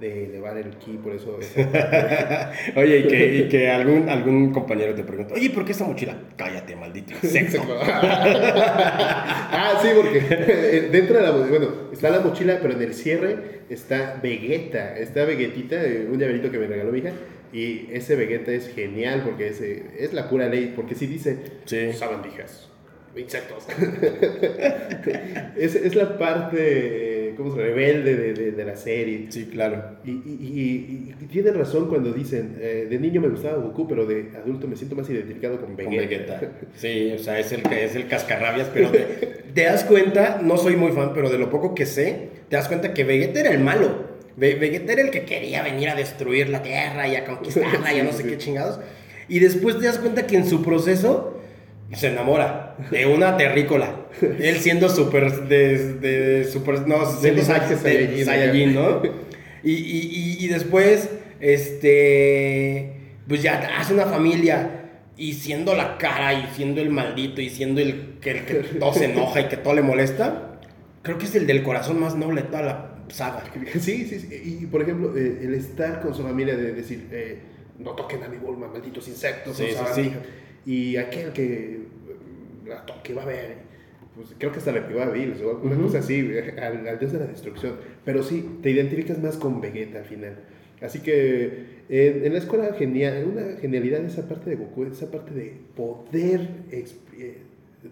de elevar el ki, por eso... <laughs> oye, y que, y que, algún, algún compañero te pregunta, oye, ¿por qué esa mochila? Cállate, maldito <laughs> insecto. ah, sí, porque eh, dentro de la... Bueno, está la mochila, pero en el cierre está Vegeta, está Vegetita, eh, un llaverito que me regaló mi hija, y ese Vegeta es genial porque es, es la pura ley, porque si dice sí. sabandijas, insectos. <laughs> es, es la parte como rebelde de, de, la serie. Sí, claro. Y, y, y, tienen razón cuando dicen, eh, de niño me gustaba Goku, pero de adulto me siento más identificado con Vegeta. <laughs> Sí, o sea, es el, es el cascarrabias, pero te, das cuenta, no soy muy fan, pero de lo poco que sé, te das cuenta que Vegeta era el malo. Vegeta era el que quería venir a destruir la Tierra y a conquistarla y a <laughs> no sé qué chingados. Y después te das cuenta que en su proceso se enamora de una terrícola. Él siendo súper, de, de, super, no, siendo Saiyajin, ¿no? Y, y, y, después, este, pues ya hace una familia y siendo la cara y siendo el maldito y siendo el que, el que todo se enoja y que todo le molesta, creo que es el del corazón más noble de toda la saga. Sí, sí, sí. Y por ejemplo, eh, el estar con su familia de decir, eh, no toquen a mi Bulma, malditos insectos. Sí, sí, sí y aquel que la toque va a ver, pues creo que hasta le pegó a Bills o una cosa así, al, dios de la destrucción. Pero sí, te identificas más con Vegeta al final. Así que en, la escuela genial, una genialidad esa parte de Goku, esa parte de poder eh,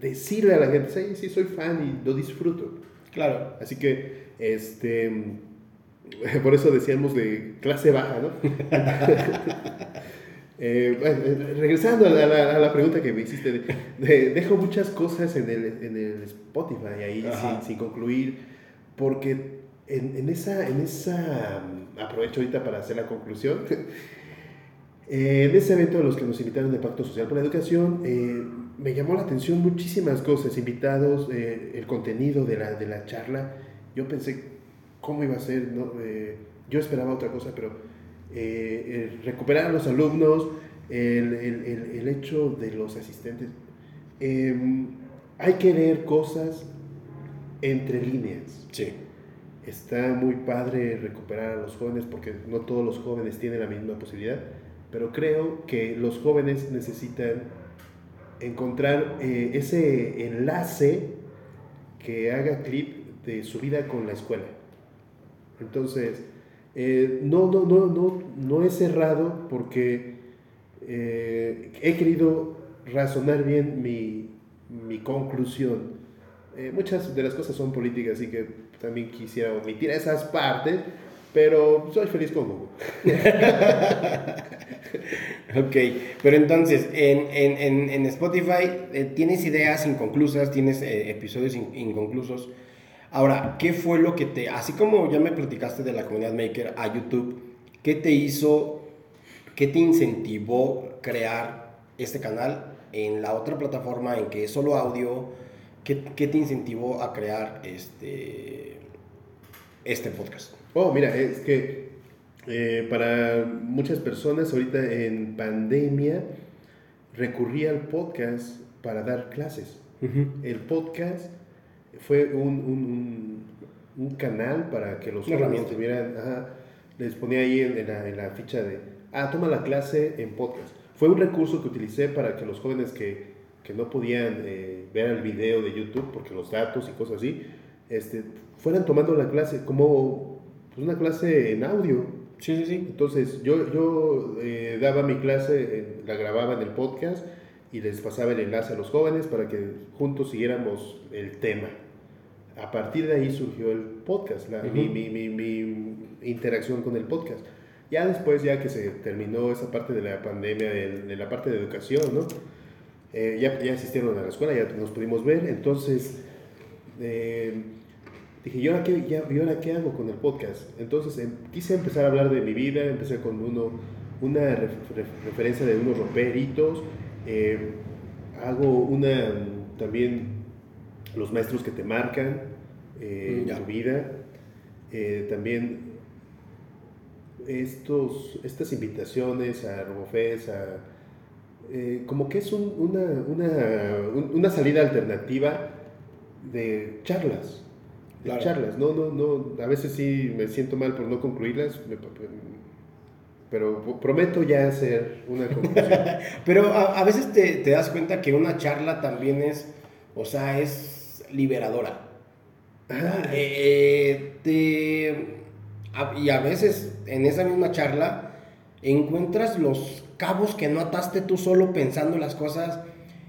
decirle a la gente, sí, sí, soy fan y lo disfruto. Claro. Así que, este, <laughs> por eso decíamos de clase baja, ¿no? <laughs> Eh, eh, regresando a la, pregunta que me hiciste, dejo muchas cosas en el, en el Spotify ahí sin, sin, concluir, porque en, en, esa, en esa, mm, aprovecho ahorita para hacer la conclusión, <laughs> en ese evento de los que nos invitaron de Pacto Social por la Educación, eh, me llamó la atención muchísimas cosas, invitados, el contenido de la, de la charla, yo pensé cómo iba a ser, ¿no? yo esperaba otra cosa, pero eh, recuperar a los alumnos, el, el, el, hecho de los asistentes. Em, hay que leer cosas entre líneas. Sí. Está muy padre recuperar a los jóvenes porque no todos los jóvenes tienen la misma posibilidad, pero creo que los jóvenes necesitan encontrar eh, ese enlace que haga clip de su vida con la escuela. Entonces, eh, no, no, no, no, no he cerrado porque eh, he querido razonar bien mi, mi conclusión. Eh, muchas de las cosas son políticas, así que también quisiera omitir esas partes, pero soy feliz con Google. <laughs> ok, pero entonces, en, en, en Spotify tienes ideas inconclusas, tienes episodios inconclusos. Ahora, ¿qué fue lo que te, así como ya me platicaste de la comunidad maker a YouTube, qué te hizo, qué te incentivó crear este canal en la otra plataforma en que es solo audio? ¿Qué, qué te incentivó a crear este, este podcast? Oh, mira, es que eh, para muchas personas ahorita en pandemia recurría al podcast para dar clases. El podcast fue un, un, canal para que los jóvenes tuvieran, les ponía ahí en, la, en, la, ficha de, ah, toma la clase en podcast. Fue un recurso que utilicé para que los jóvenes que, que no podían eh, ver el video de YouTube, porque los datos y cosas así, este, fueran tomando la clase como pues, una clase en audio. Sí, sí, sí. Entonces yo, yo eh, daba mi clase, la grababa en el podcast y les pasaba el enlace a los jóvenes para que juntos siguiéramos el tema a partir de ahí surgió el podcast, mi, mi, mi, interacción con el podcast. Ya después, ya que se terminó esa parte de la pandemia, de, la parte de educación, ¿no? Eh, ya, ya asistieron a la escuela, ya nos pudimos ver, entonces eh, dije, ¿y ahora, qué, ya, ¿y ahora qué hago con el podcast? Entonces em, quise empezar a hablar de mi vida, empecé con uno una referencia de unos romperitos, eh, hago una también los maestros que te marcan eh, en tu vida, eh, también estos, estas invitaciones a RoboFest, a, como que es una, una, una salida alternativa de charlas de charlas. No, no, no, a veces sí me siento mal por no concluirlas, pero prometo ya hacer una <laughs> conclusión. pero a, veces te, te, das cuenta que una charla también es, o sea, es liberadora. Ah. Eh, y a veces en esa misma charla encuentras los cabos que no ataste tú solo pensando las cosas.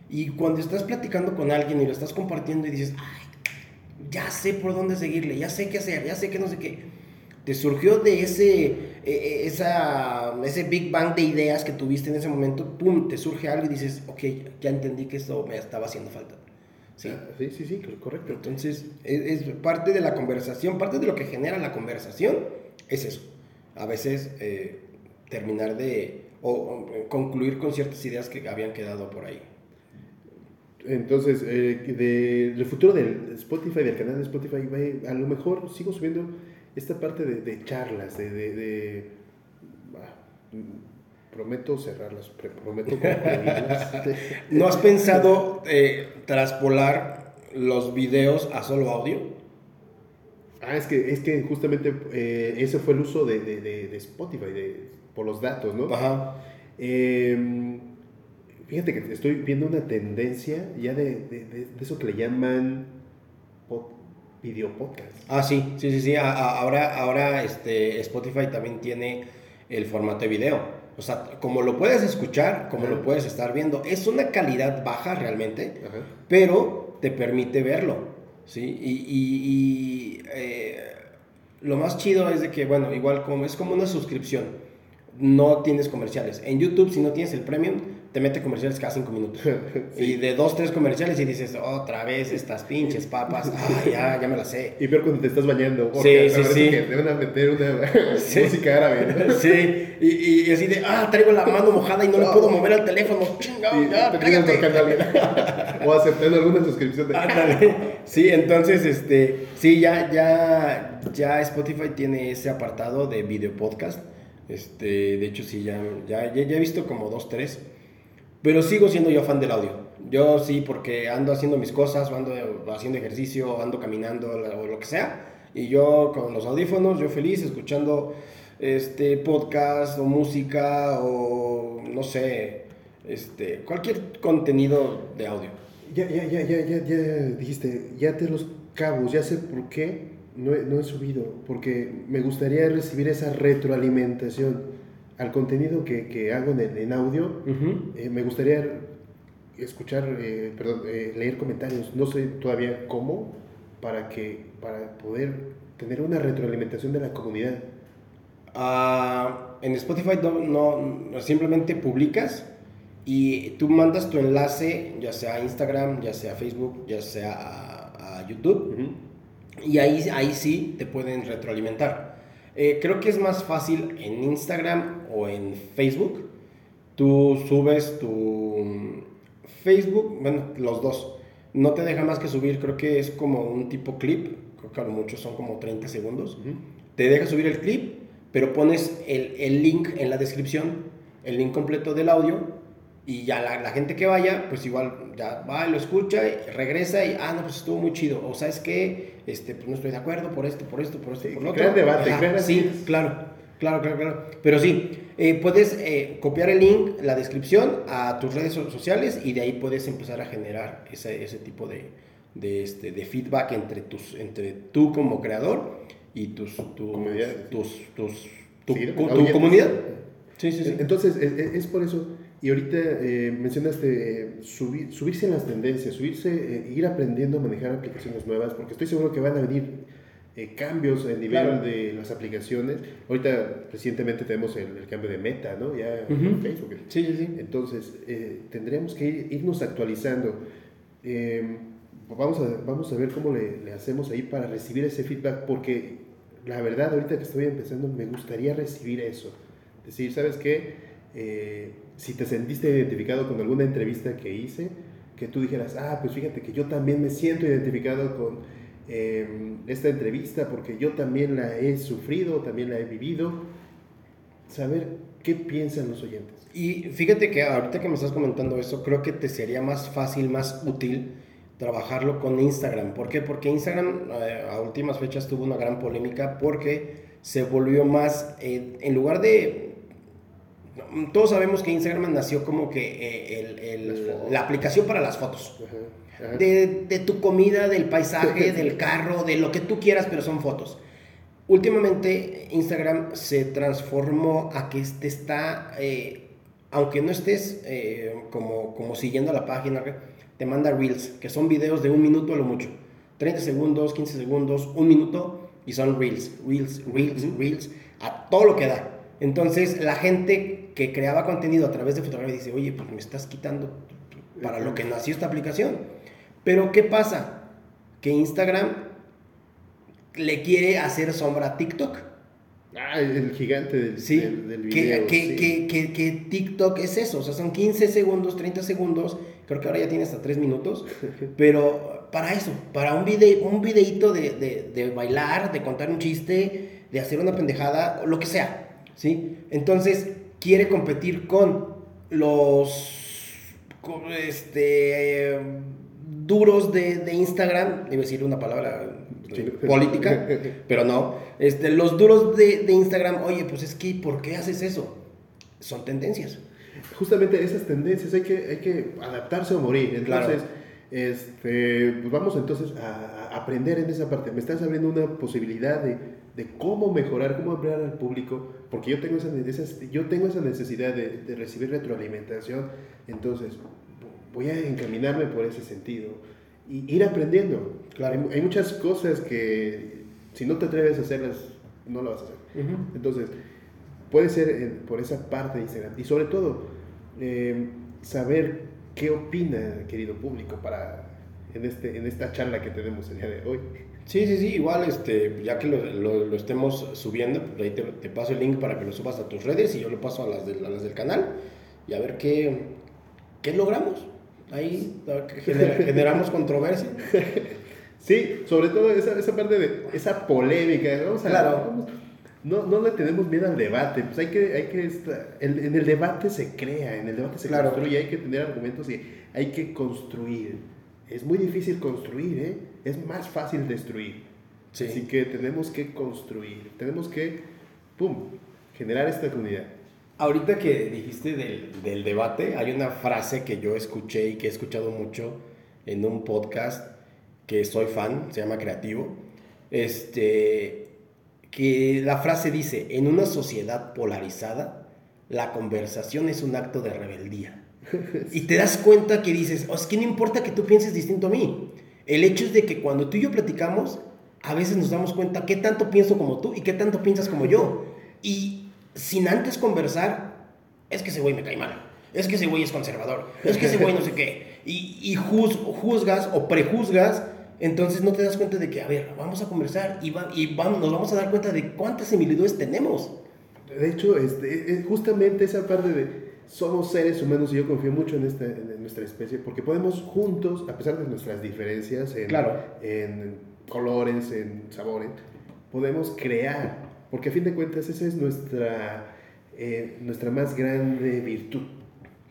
Y cuando estás platicando con alguien y lo estás compartiendo y dices, ay, ya sé por dónde seguirle, ya sé qué hacer, ya sé que no sé qué. Te surgió de ese, e, e, esa, ese Big Bang de ideas que tuviste en ese momento, pum, te surge algo y dices, ok, ya entendí que esto me estaba haciendo falta. Sí, ah, sí, sí, sí correcto. Entonces, es, parte de la conversación, parte de lo que genera la conversación es eso. A veces eh, terminar de, o concluir con ciertas ideas que habían quedado por ahí. Entonces, eh, del futuro del Spotify, del canal de Spotify, a lo mejor sigo subiendo esta parte de, charlas, de... prometo cerrarlas, prometo <laughs> ¿No has pensado eh, traspolar los videos a solo audio? Ah, es que, es que justamente eh, ese fue el uso de, de Spotify, por los datos, ¿no? Ajá. Eh, Fíjate que estoy viendo una tendencia ya de, eso que le llaman video podcast. Ah, sí, sí, sí, sí. ahora, ahora este, Spotify también tiene el formato de video. O sea, como lo puedes escuchar, como lo puedes estar viendo. Es una calidad baja realmente, pero te permite verlo. ¿sí? Y, eh, lo más chido es de que, bueno, igual como es como una suscripción, no tienes comerciales. En YouTube, si no tienes el premium, te mete comerciales cada cinco minutos. <laughs> Y de dos, tres comerciales y dices, otra vez estas pinches papas, <laughs> ya, ya me las sé. Y peor cuando te estás bañando. Sí, sí, sí. Que deben meter una <laughs> música árabe. Sí, y, y, así de, ah, traigo la mano mojada y no le puedo mover al teléfono. Chingado, ya, te O aceptando alguna suscripción. De... Sí, entonces, este, sí, ya, ya, ya Spotify tiene ese apartado de video podcast. Este, de hecho, sí, ya, ya, ya he visto como dos, tres. Pero sigo siendo yo fan del audio. Yo sí, porque ando haciendo mis cosas, ando haciendo ejercicio, ando caminando o lo que sea. Y yo con los audífonos, yo feliz escuchando este podcast o música o no sé, este, cualquier contenido de audio. Ya, ya, ya, ya, ya, ya dijiste, ya te los cabos, ya sé por qué no he, no he subido, porque me gustaría recibir esa retroalimentación al contenido que, que hago en, en audio, eh, me gustaría escuchar, eh, perdón, eh, leer comentarios. No sé todavía cómo para, que, para poder tener una retroalimentación de la comunidad. Ah, en Spotify no, simplemente publicas y tú mandas tu enlace, ya sea a Instagram, ya sea a Facebook, ya sea a, YouTube, y ahí, ahí sí te pueden retroalimentar. Eh, creo que es más fácil en Instagram o en Facebook. Tú subes tu Facebook, bueno, los dos. No te deja más que subir, creo que es como un tipo clip, creo que a lo mucho son como 30 segundos. Te deja subir el clip, pero pones el, el, link en la descripción, el link completo del audio y ya la, la, gente que vaya, pues igual ya va, lo escucha, y regresa y, ah, no, pues estuvo muy chido. O sabes que, este, pues no estoy de acuerdo por esto, por esto, por esto, por lo otro. debate, Sí, claro, claro, claro, claro. Pero sí, eh, puedes eh, copiar el link, la descripción a tus redes sociales y de ahí puedes empezar a generar ese, ese tipo de, de, este, de feedback entre, tus, entre tú como creador y tus, tu, tus, tus, tu, tu comunidad. Sí, sí, sí. Entonces, es por eso y ahorita eh, mencionaste eh, subirse en las tendencias, subirse, eh, ir aprendiendo a manejar aplicaciones nuevas, porque estoy seguro que van a venir cambios en nivel de las aplicaciones. Ahorita recientemente tenemos el, cambio de meta, ¿no? Ya en Facebook. Sí, sí, sí. Entonces, tendremos que irnos actualizando. vamos, a, vamos a ver cómo le, le hacemos ahí para recibir ese feedback, porque la verdad, ahorita que estoy empezando, me gustaría recibir eso Decir, ¿sabes qué? Eh, si te sentiste identificado con alguna entrevista que hice, que tú dijeras, ah, pues fíjate que yo también me siento identificado con em, esta entrevista porque yo también la he sufrido, también la he vivido. Saber qué piensan los oyentes. Y fíjate que ahorita que me estás comentando eso, creo que te sería más fácil, más útil trabajarlo con Instagram. ¿Por qué? Porque Instagram eh, a últimas fechas tuvo una gran polémica porque se volvió más, eh, en lugar de... Todos sabemos que Instagram nació como que eh, la aplicación para las fotos. De, de, tu comida, del paisaje, <laughs> del carro, de lo que tú quieras, pero son fotos. Últimamente Instagram se transformó a que te está, aunque no estés como, como siguiendo la página, te manda Reels, que son videos de un minuto a lo mucho. 30 segundos, 15 segundos, un minuto y son Reels, Reels, Reels, Reels, a todo lo que da. Entonces la gente que creaba contenido a través de fotografía dice, oye, pues me estás quitando para lo que nació esta aplicación. Pero ¿qué pasa? Que Instagram le quiere hacer sombra a TikTok. Ah, el gigante del, sí, del, video. Que, que, que, que, TikTok es eso, o sea, son 15 segundos, 30 segundos creo que ahora ya tiene hasta tres minutos, <laughs> pero para eso, para un, video, un videito de, de, de, bailar, de contar un chiste, de hacer una pendejada, lo que sea, ¿sí? Entonces, quiere competir con los, este, duros de, de Instagram, iba a decir una palabra política, <laughs> pero no, este, los duros de, de Instagram, oye, pues es que, ¿por qué haces eso? Son tendencias justamente esas tendencias hay que, hay que adaptarse o morir. Entonces, este, pues vamos entonces a, aprender en esa parte. Me estás abriendo una posibilidad de, de cómo mejorar, cómo hablar al público, porque yo tengo esa, yo tengo esa necesidad de, de, recibir retroalimentación. Entonces, voy a encaminarme por ese sentido y ir aprendiendo. Claro. Hay, muchas cosas que si no te atreves a hacerlas, no lo vas a hacer. Entonces, puede ser por esa parte de Instagram. Y sobre todo, eh, saber qué opina, querido público, para en, este, en esta charla que tenemos el día de hoy. Sí, sí, sí, igual, este, ya que lo, lo, estemos subiendo, pues ahí te, te, paso el link para que lo subas a tus redes y yo lo paso a las, de, a las del canal y a ver qué, qué logramos. Ahí <laughs> generamos controversia. Sí, sobre todo esa, esa parte de esa polémica. Vamos a, claro. Vamos, no, no le tenemos miedo al debate, pues hay que, hay que estar, en el debate se crea, en el debate se claro. construye, hay que tener argumentos y hay que construir. Es muy difícil construir, ¿eh? Es más fácil destruir. Sí. Así que tenemos que construir, tenemos que, ¡pum!, generar esta comunidad. Ahorita que dijiste del, del debate, hay una frase que yo escuché y que he escuchado mucho en un podcast que soy fan, se llama Creativo. Este, que la frase dice, en una sociedad polarizada, la conversación es un acto de rebeldía. <laughs> Y te das cuenta que dices, oh, es que no importa que tú pienses distinto a mí. El hecho es de que cuando tú y yo platicamos, a veces nos damos cuenta qué tanto pienso como tú y qué tanto piensas como yo. Y sin antes conversar, es que ese güey me cae mal. Es que ese güey es conservador. Es que ese güey no sé qué. Y, y juzgas o prejuzgas entonces no te das cuenta de que, a ver, vamos a conversar y, vamos, nos vamos a dar cuenta de cuántas similitudes tenemos. De hecho, este, justamente esa parte de somos seres humanos y yo confío mucho en, esta, en nuestra especie porque podemos juntos, a pesar de nuestras diferencias en, en colores, en sabores, podemos crear, porque a fin de cuentas esa es nuestra, eh, nuestra más grande virtud.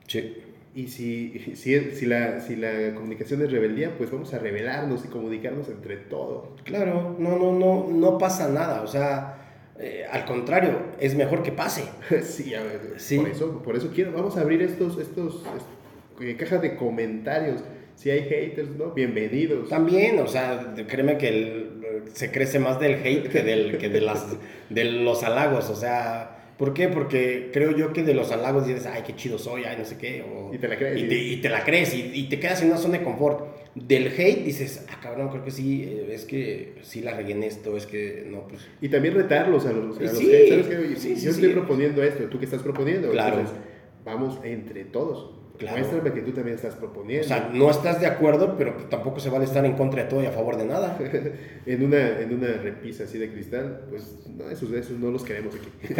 Sí. Y si, si, si, la, si la comunicación es rebeldía, pues vamos a rebelarnos y comunicarnos entre todos. Claro, no, no, no, no pasa nada. O sea, eh, al contrario, es mejor que pase. <laughs> sí, a ver, sí. Por, eso, por eso quiero, vamos a abrir estos, estos, eh, cajas de comentarios. Si hay haters, ¿no? Bienvenidos. También, o sea, créeme que el, se crece más del hate que, del, que de, las, de los halagos. O sea, ¿Por qué? Porque creo yo que de los halagos dices, ay, qué chido soy, ay, no sé qué. y te la crees. Y, te, y te, la crees y, te quedas en una zona de confort. Del hate dices, ah, cabrón, creo que sí, eh, es que sí la regué en esto, es que no, pues. Y también retarlos a los, a los sí. ¿Sabes qué? Sí, yo estoy proponiendo esto, ¿tú qué estás proponiendo? Claro. Entonces, vamos entre todos. Claro. Muéstrame que tú también estás proponiendo. O sea, no estás de acuerdo, pero tampoco se vale estar en contra de todo y a favor de nada. <laughs> en, una, en una repisa así de cristal, pues no, esos, esos no los queremos aquí. <laughs>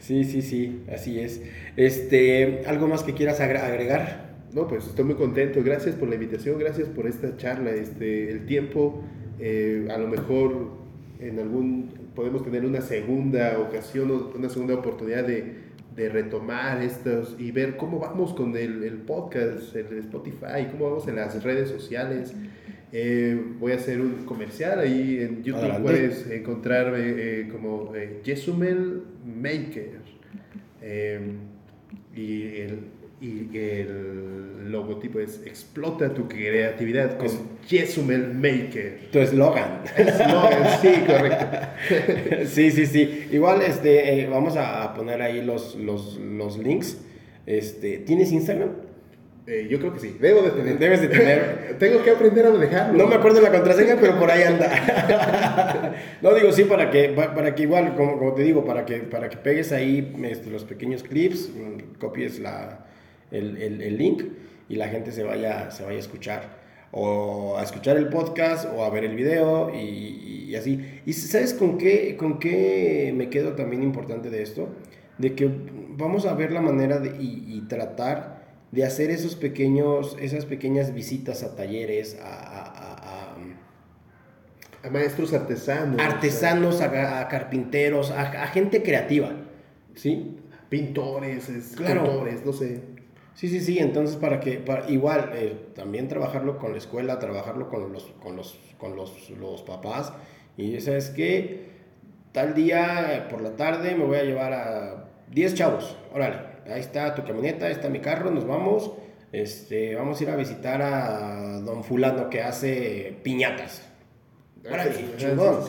Sí, sí, sí, así es. Este, ¿algo más que quieras agregar? No, pues estoy muy contento. Gracias por la invitación, gracias por esta charla. Este, el tiempo, eh, a lo mejor en algún podemos tener una segunda ocasión, una segunda oportunidad de, de retomar estos y ver cómo vamos con el, el, podcast, el Spotify, cómo vamos en las redes sociales. Eh, voy a hacer un comercial ahí en YouTube. Puedes encontrarme eh, como eh, Jesumel Maker. y el, y el logotipo es explota tu creatividad con Jesumel Maker. Tu eslogan. Eslogan, sí, correcto. <laughs> sí, sí, sí. Igual este, eh, vamos a poner ahí los, los, los links. Este, ¿Tienes Instagram? Eh, yo creo que sí. Debo de tener. Debes de tener. <laughs> Tengo que aprender a manejarlo. No me acuerdo la contraseña, pero por ahí anda. <laughs> no digo sí para que, para que igual, como, como te digo, para que, para que pegues ahí este, los pequeños clips, mm, copies la, el, el, el, link y la gente se vaya, se vaya a escuchar. O a escuchar el podcast o a ver el video y, y así. ¿Y sabes con qué, con qué me quedo también importante de esto? De que vamos a ver la manera de, y, y tratar de hacer esos pequeños, esas pequeñas visitas a talleres, a, a, a, a maestros artesanos. Artesanos, a, carpinteros, a, gente creativa, ¿sí? Pintores, escritores, no sé. Sí, sí, sí, entonces para que, para, igual, eh, también trabajarlo con la escuela, trabajarlo con los, con los, con los, los papás, y sabes que tal día por la tarde me voy a llevar a 10 chavos, órale, ahí está tu camioneta, ahí está mi carro, nos vamos, este, vamos a ir a visitar a don fulano que hace piñatas. Órale, chingón.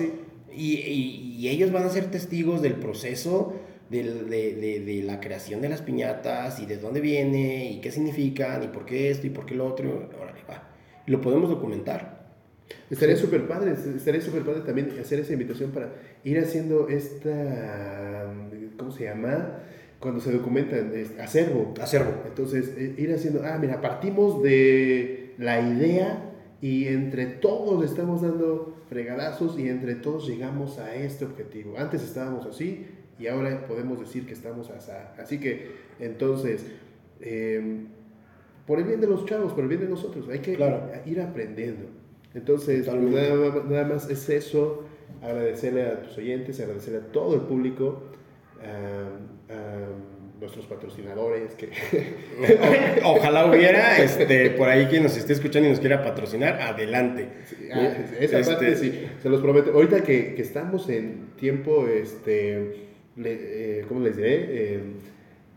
Y, y, y ellos van a ser testigos del proceso de, de, de, la creación de las piñatas y de dónde viene y qué significan y por qué esto y por qué lo otro. Órale, va. Lo podemos documentar. Estaría súper padre, estaría súper padre también hacer esa invitación para ir haciendo esta, ¿cómo se llama? Cuando se documentan, acervo. Acervo. Entonces, eh, ir haciendo, ah, mira, partimos de la idea y entre todos estamos dando fregadazos y entre todos llegamos a este objetivo. Antes estábamos así, y ahora podemos decir que estamos así que entonces em, por el bien de los chavos por el bien de nosotros hay que ir aprendiendo. Entonces nada, más es eso agradecerle a tus oyentes agradecerle a todo el público a, nuestros patrocinadores que <laughs> ojalá hubiera este por ahí quien nos esté escuchando y nos quiera patrocinar adelante. Ah, esa parte este sí se los prometo. Ahorita que, que estamos en tiempo este le, eh, ¿cómo les diré? Eh,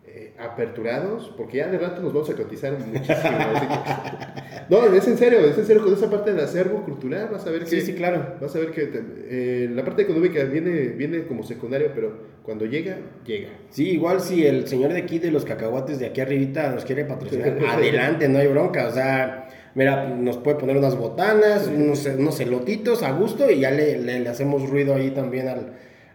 eh, aperturados, porque ya de rato nos vamos a cotizar muchísimo. <laughs> no, es en serio, es en serio, con esa parte del acervo cultural vas a ver que... Sí, sí, claro. Vas a ver que la parte económica viene, viene como secundaria, pero cuando llega, llega. Sí, igual si el señor de aquí de los cacahuates de aquí arribita nos quiere patrocinar, <laughs> adelante, no hay bronca, o sea... Mira, nos puede poner unas botanas, unos, unos elotitos a gusto y ya le, le hacemos ruido ahí también al,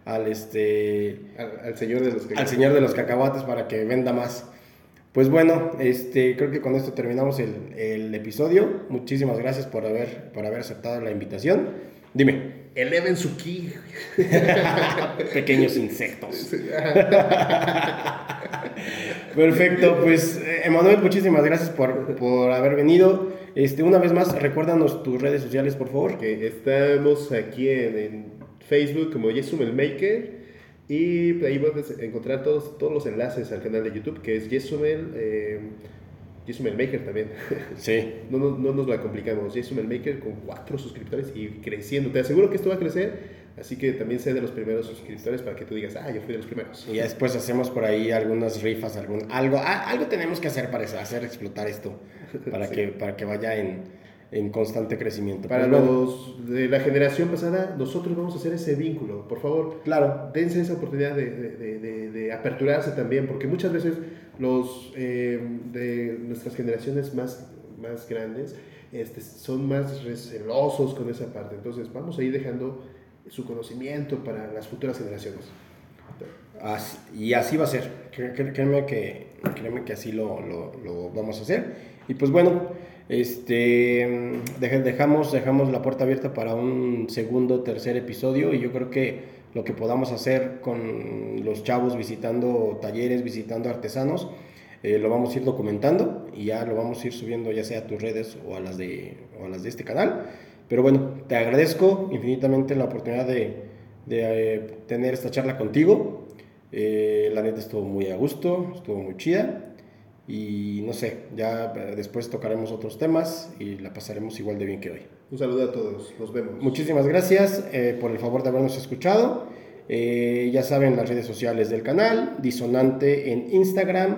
al, este, al, señor de los cacahuates. al señor de los cacahuates para que venda más. Pues bueno, este, creo que con esto terminamos el, el episodio. Muchísimas gracias por haber, por haber aceptado la invitación. Dime. Eleven su ki. <laughs> Pequeños insectos. <laughs> Perfecto, pues Emanuel, muchísimas gracias por, por, haber venido. Este, una vez más, recuérdanos tus redes sociales, por favor. Que estamos aquí en Facebook como Yesumel Maker. Y ahí vas a encontrar todos, todos los enlaces al canal de YouTube, que es Yesumel, eh, Yesumel Maker también. <laughs> Sí. no, no, no, nos la complicamos. Yesumel Maker con cuatro suscriptores y creciendo. Te aseguro que esto va a crecer. Así que también sé de los primeros suscriptores para que tú digas, ah, yo fui de los primeros. Y después hacemos por ahí algunas rifas, algún, algo, algo tenemos que hacer para hacer explotar esto, para, <laughs> que, para que vaya en, en constante crecimiento. Para pues los de la generación pasada, nosotros vamos a hacer ese vínculo. Por favor, claro. dense esa oportunidad de, de, de, aperturarse también, porque muchas veces los eh, de nuestras generaciones más, más grandes este, son más recelosos con esa parte. Entonces, vamos a ir dejando su conocimiento para las futuras generaciones. y así va a ser. Créeme que, créeme que así lo, lo, lo vamos a hacer. Y pues bueno, este, dejamos, dejamos la puerta abierta para un segundo, tercer episodio y yo creo que lo que podamos hacer con los chavos visitando talleres, visitando artesanos, eh, lo vamos a ir documentando y ya lo vamos a ir subiendo ya sea a tus redes o a las de, o a las de este canal. Pero bueno, te agradezco infinitamente la oportunidad de, de eh, tener esta charla contigo. Eh, la neta estuvo muy a gusto, estuvo muy chida. Y no sé, ya después tocaremos otros temas y la pasaremos igual de bien que hoy. Un saludo a todos, nos vemos. Muchísimas gracias eh, por el favor de habernos escuchado. ya saben las redes sociales del canal, Disonante en Instagram,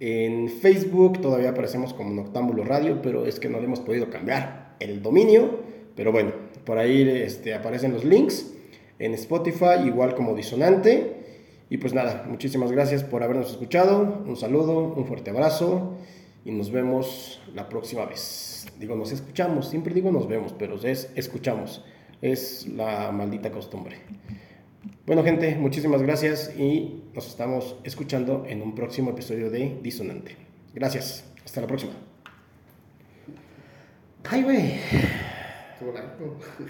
en Facebook, todavía aparecemos como Noctámbulo Radio, pero es que no le hemos podido cambiar el dominio. Pero bueno, por ahí este, aparecen los links en Spotify, igual como Disonante. Y pues nada, muchísimas gracias por habernos escuchado. Un saludo, un fuerte abrazo y nos vemos la próxima vez. Digo, nos escuchamos, siempre digo nos vemos, pero es escuchamos. Es la maldita costumbre. Bueno, gente, muchísimas gracias y nos estamos escuchando en un próximo episodio de Disonante. Gracias. Hasta la próxima. Ay, güey.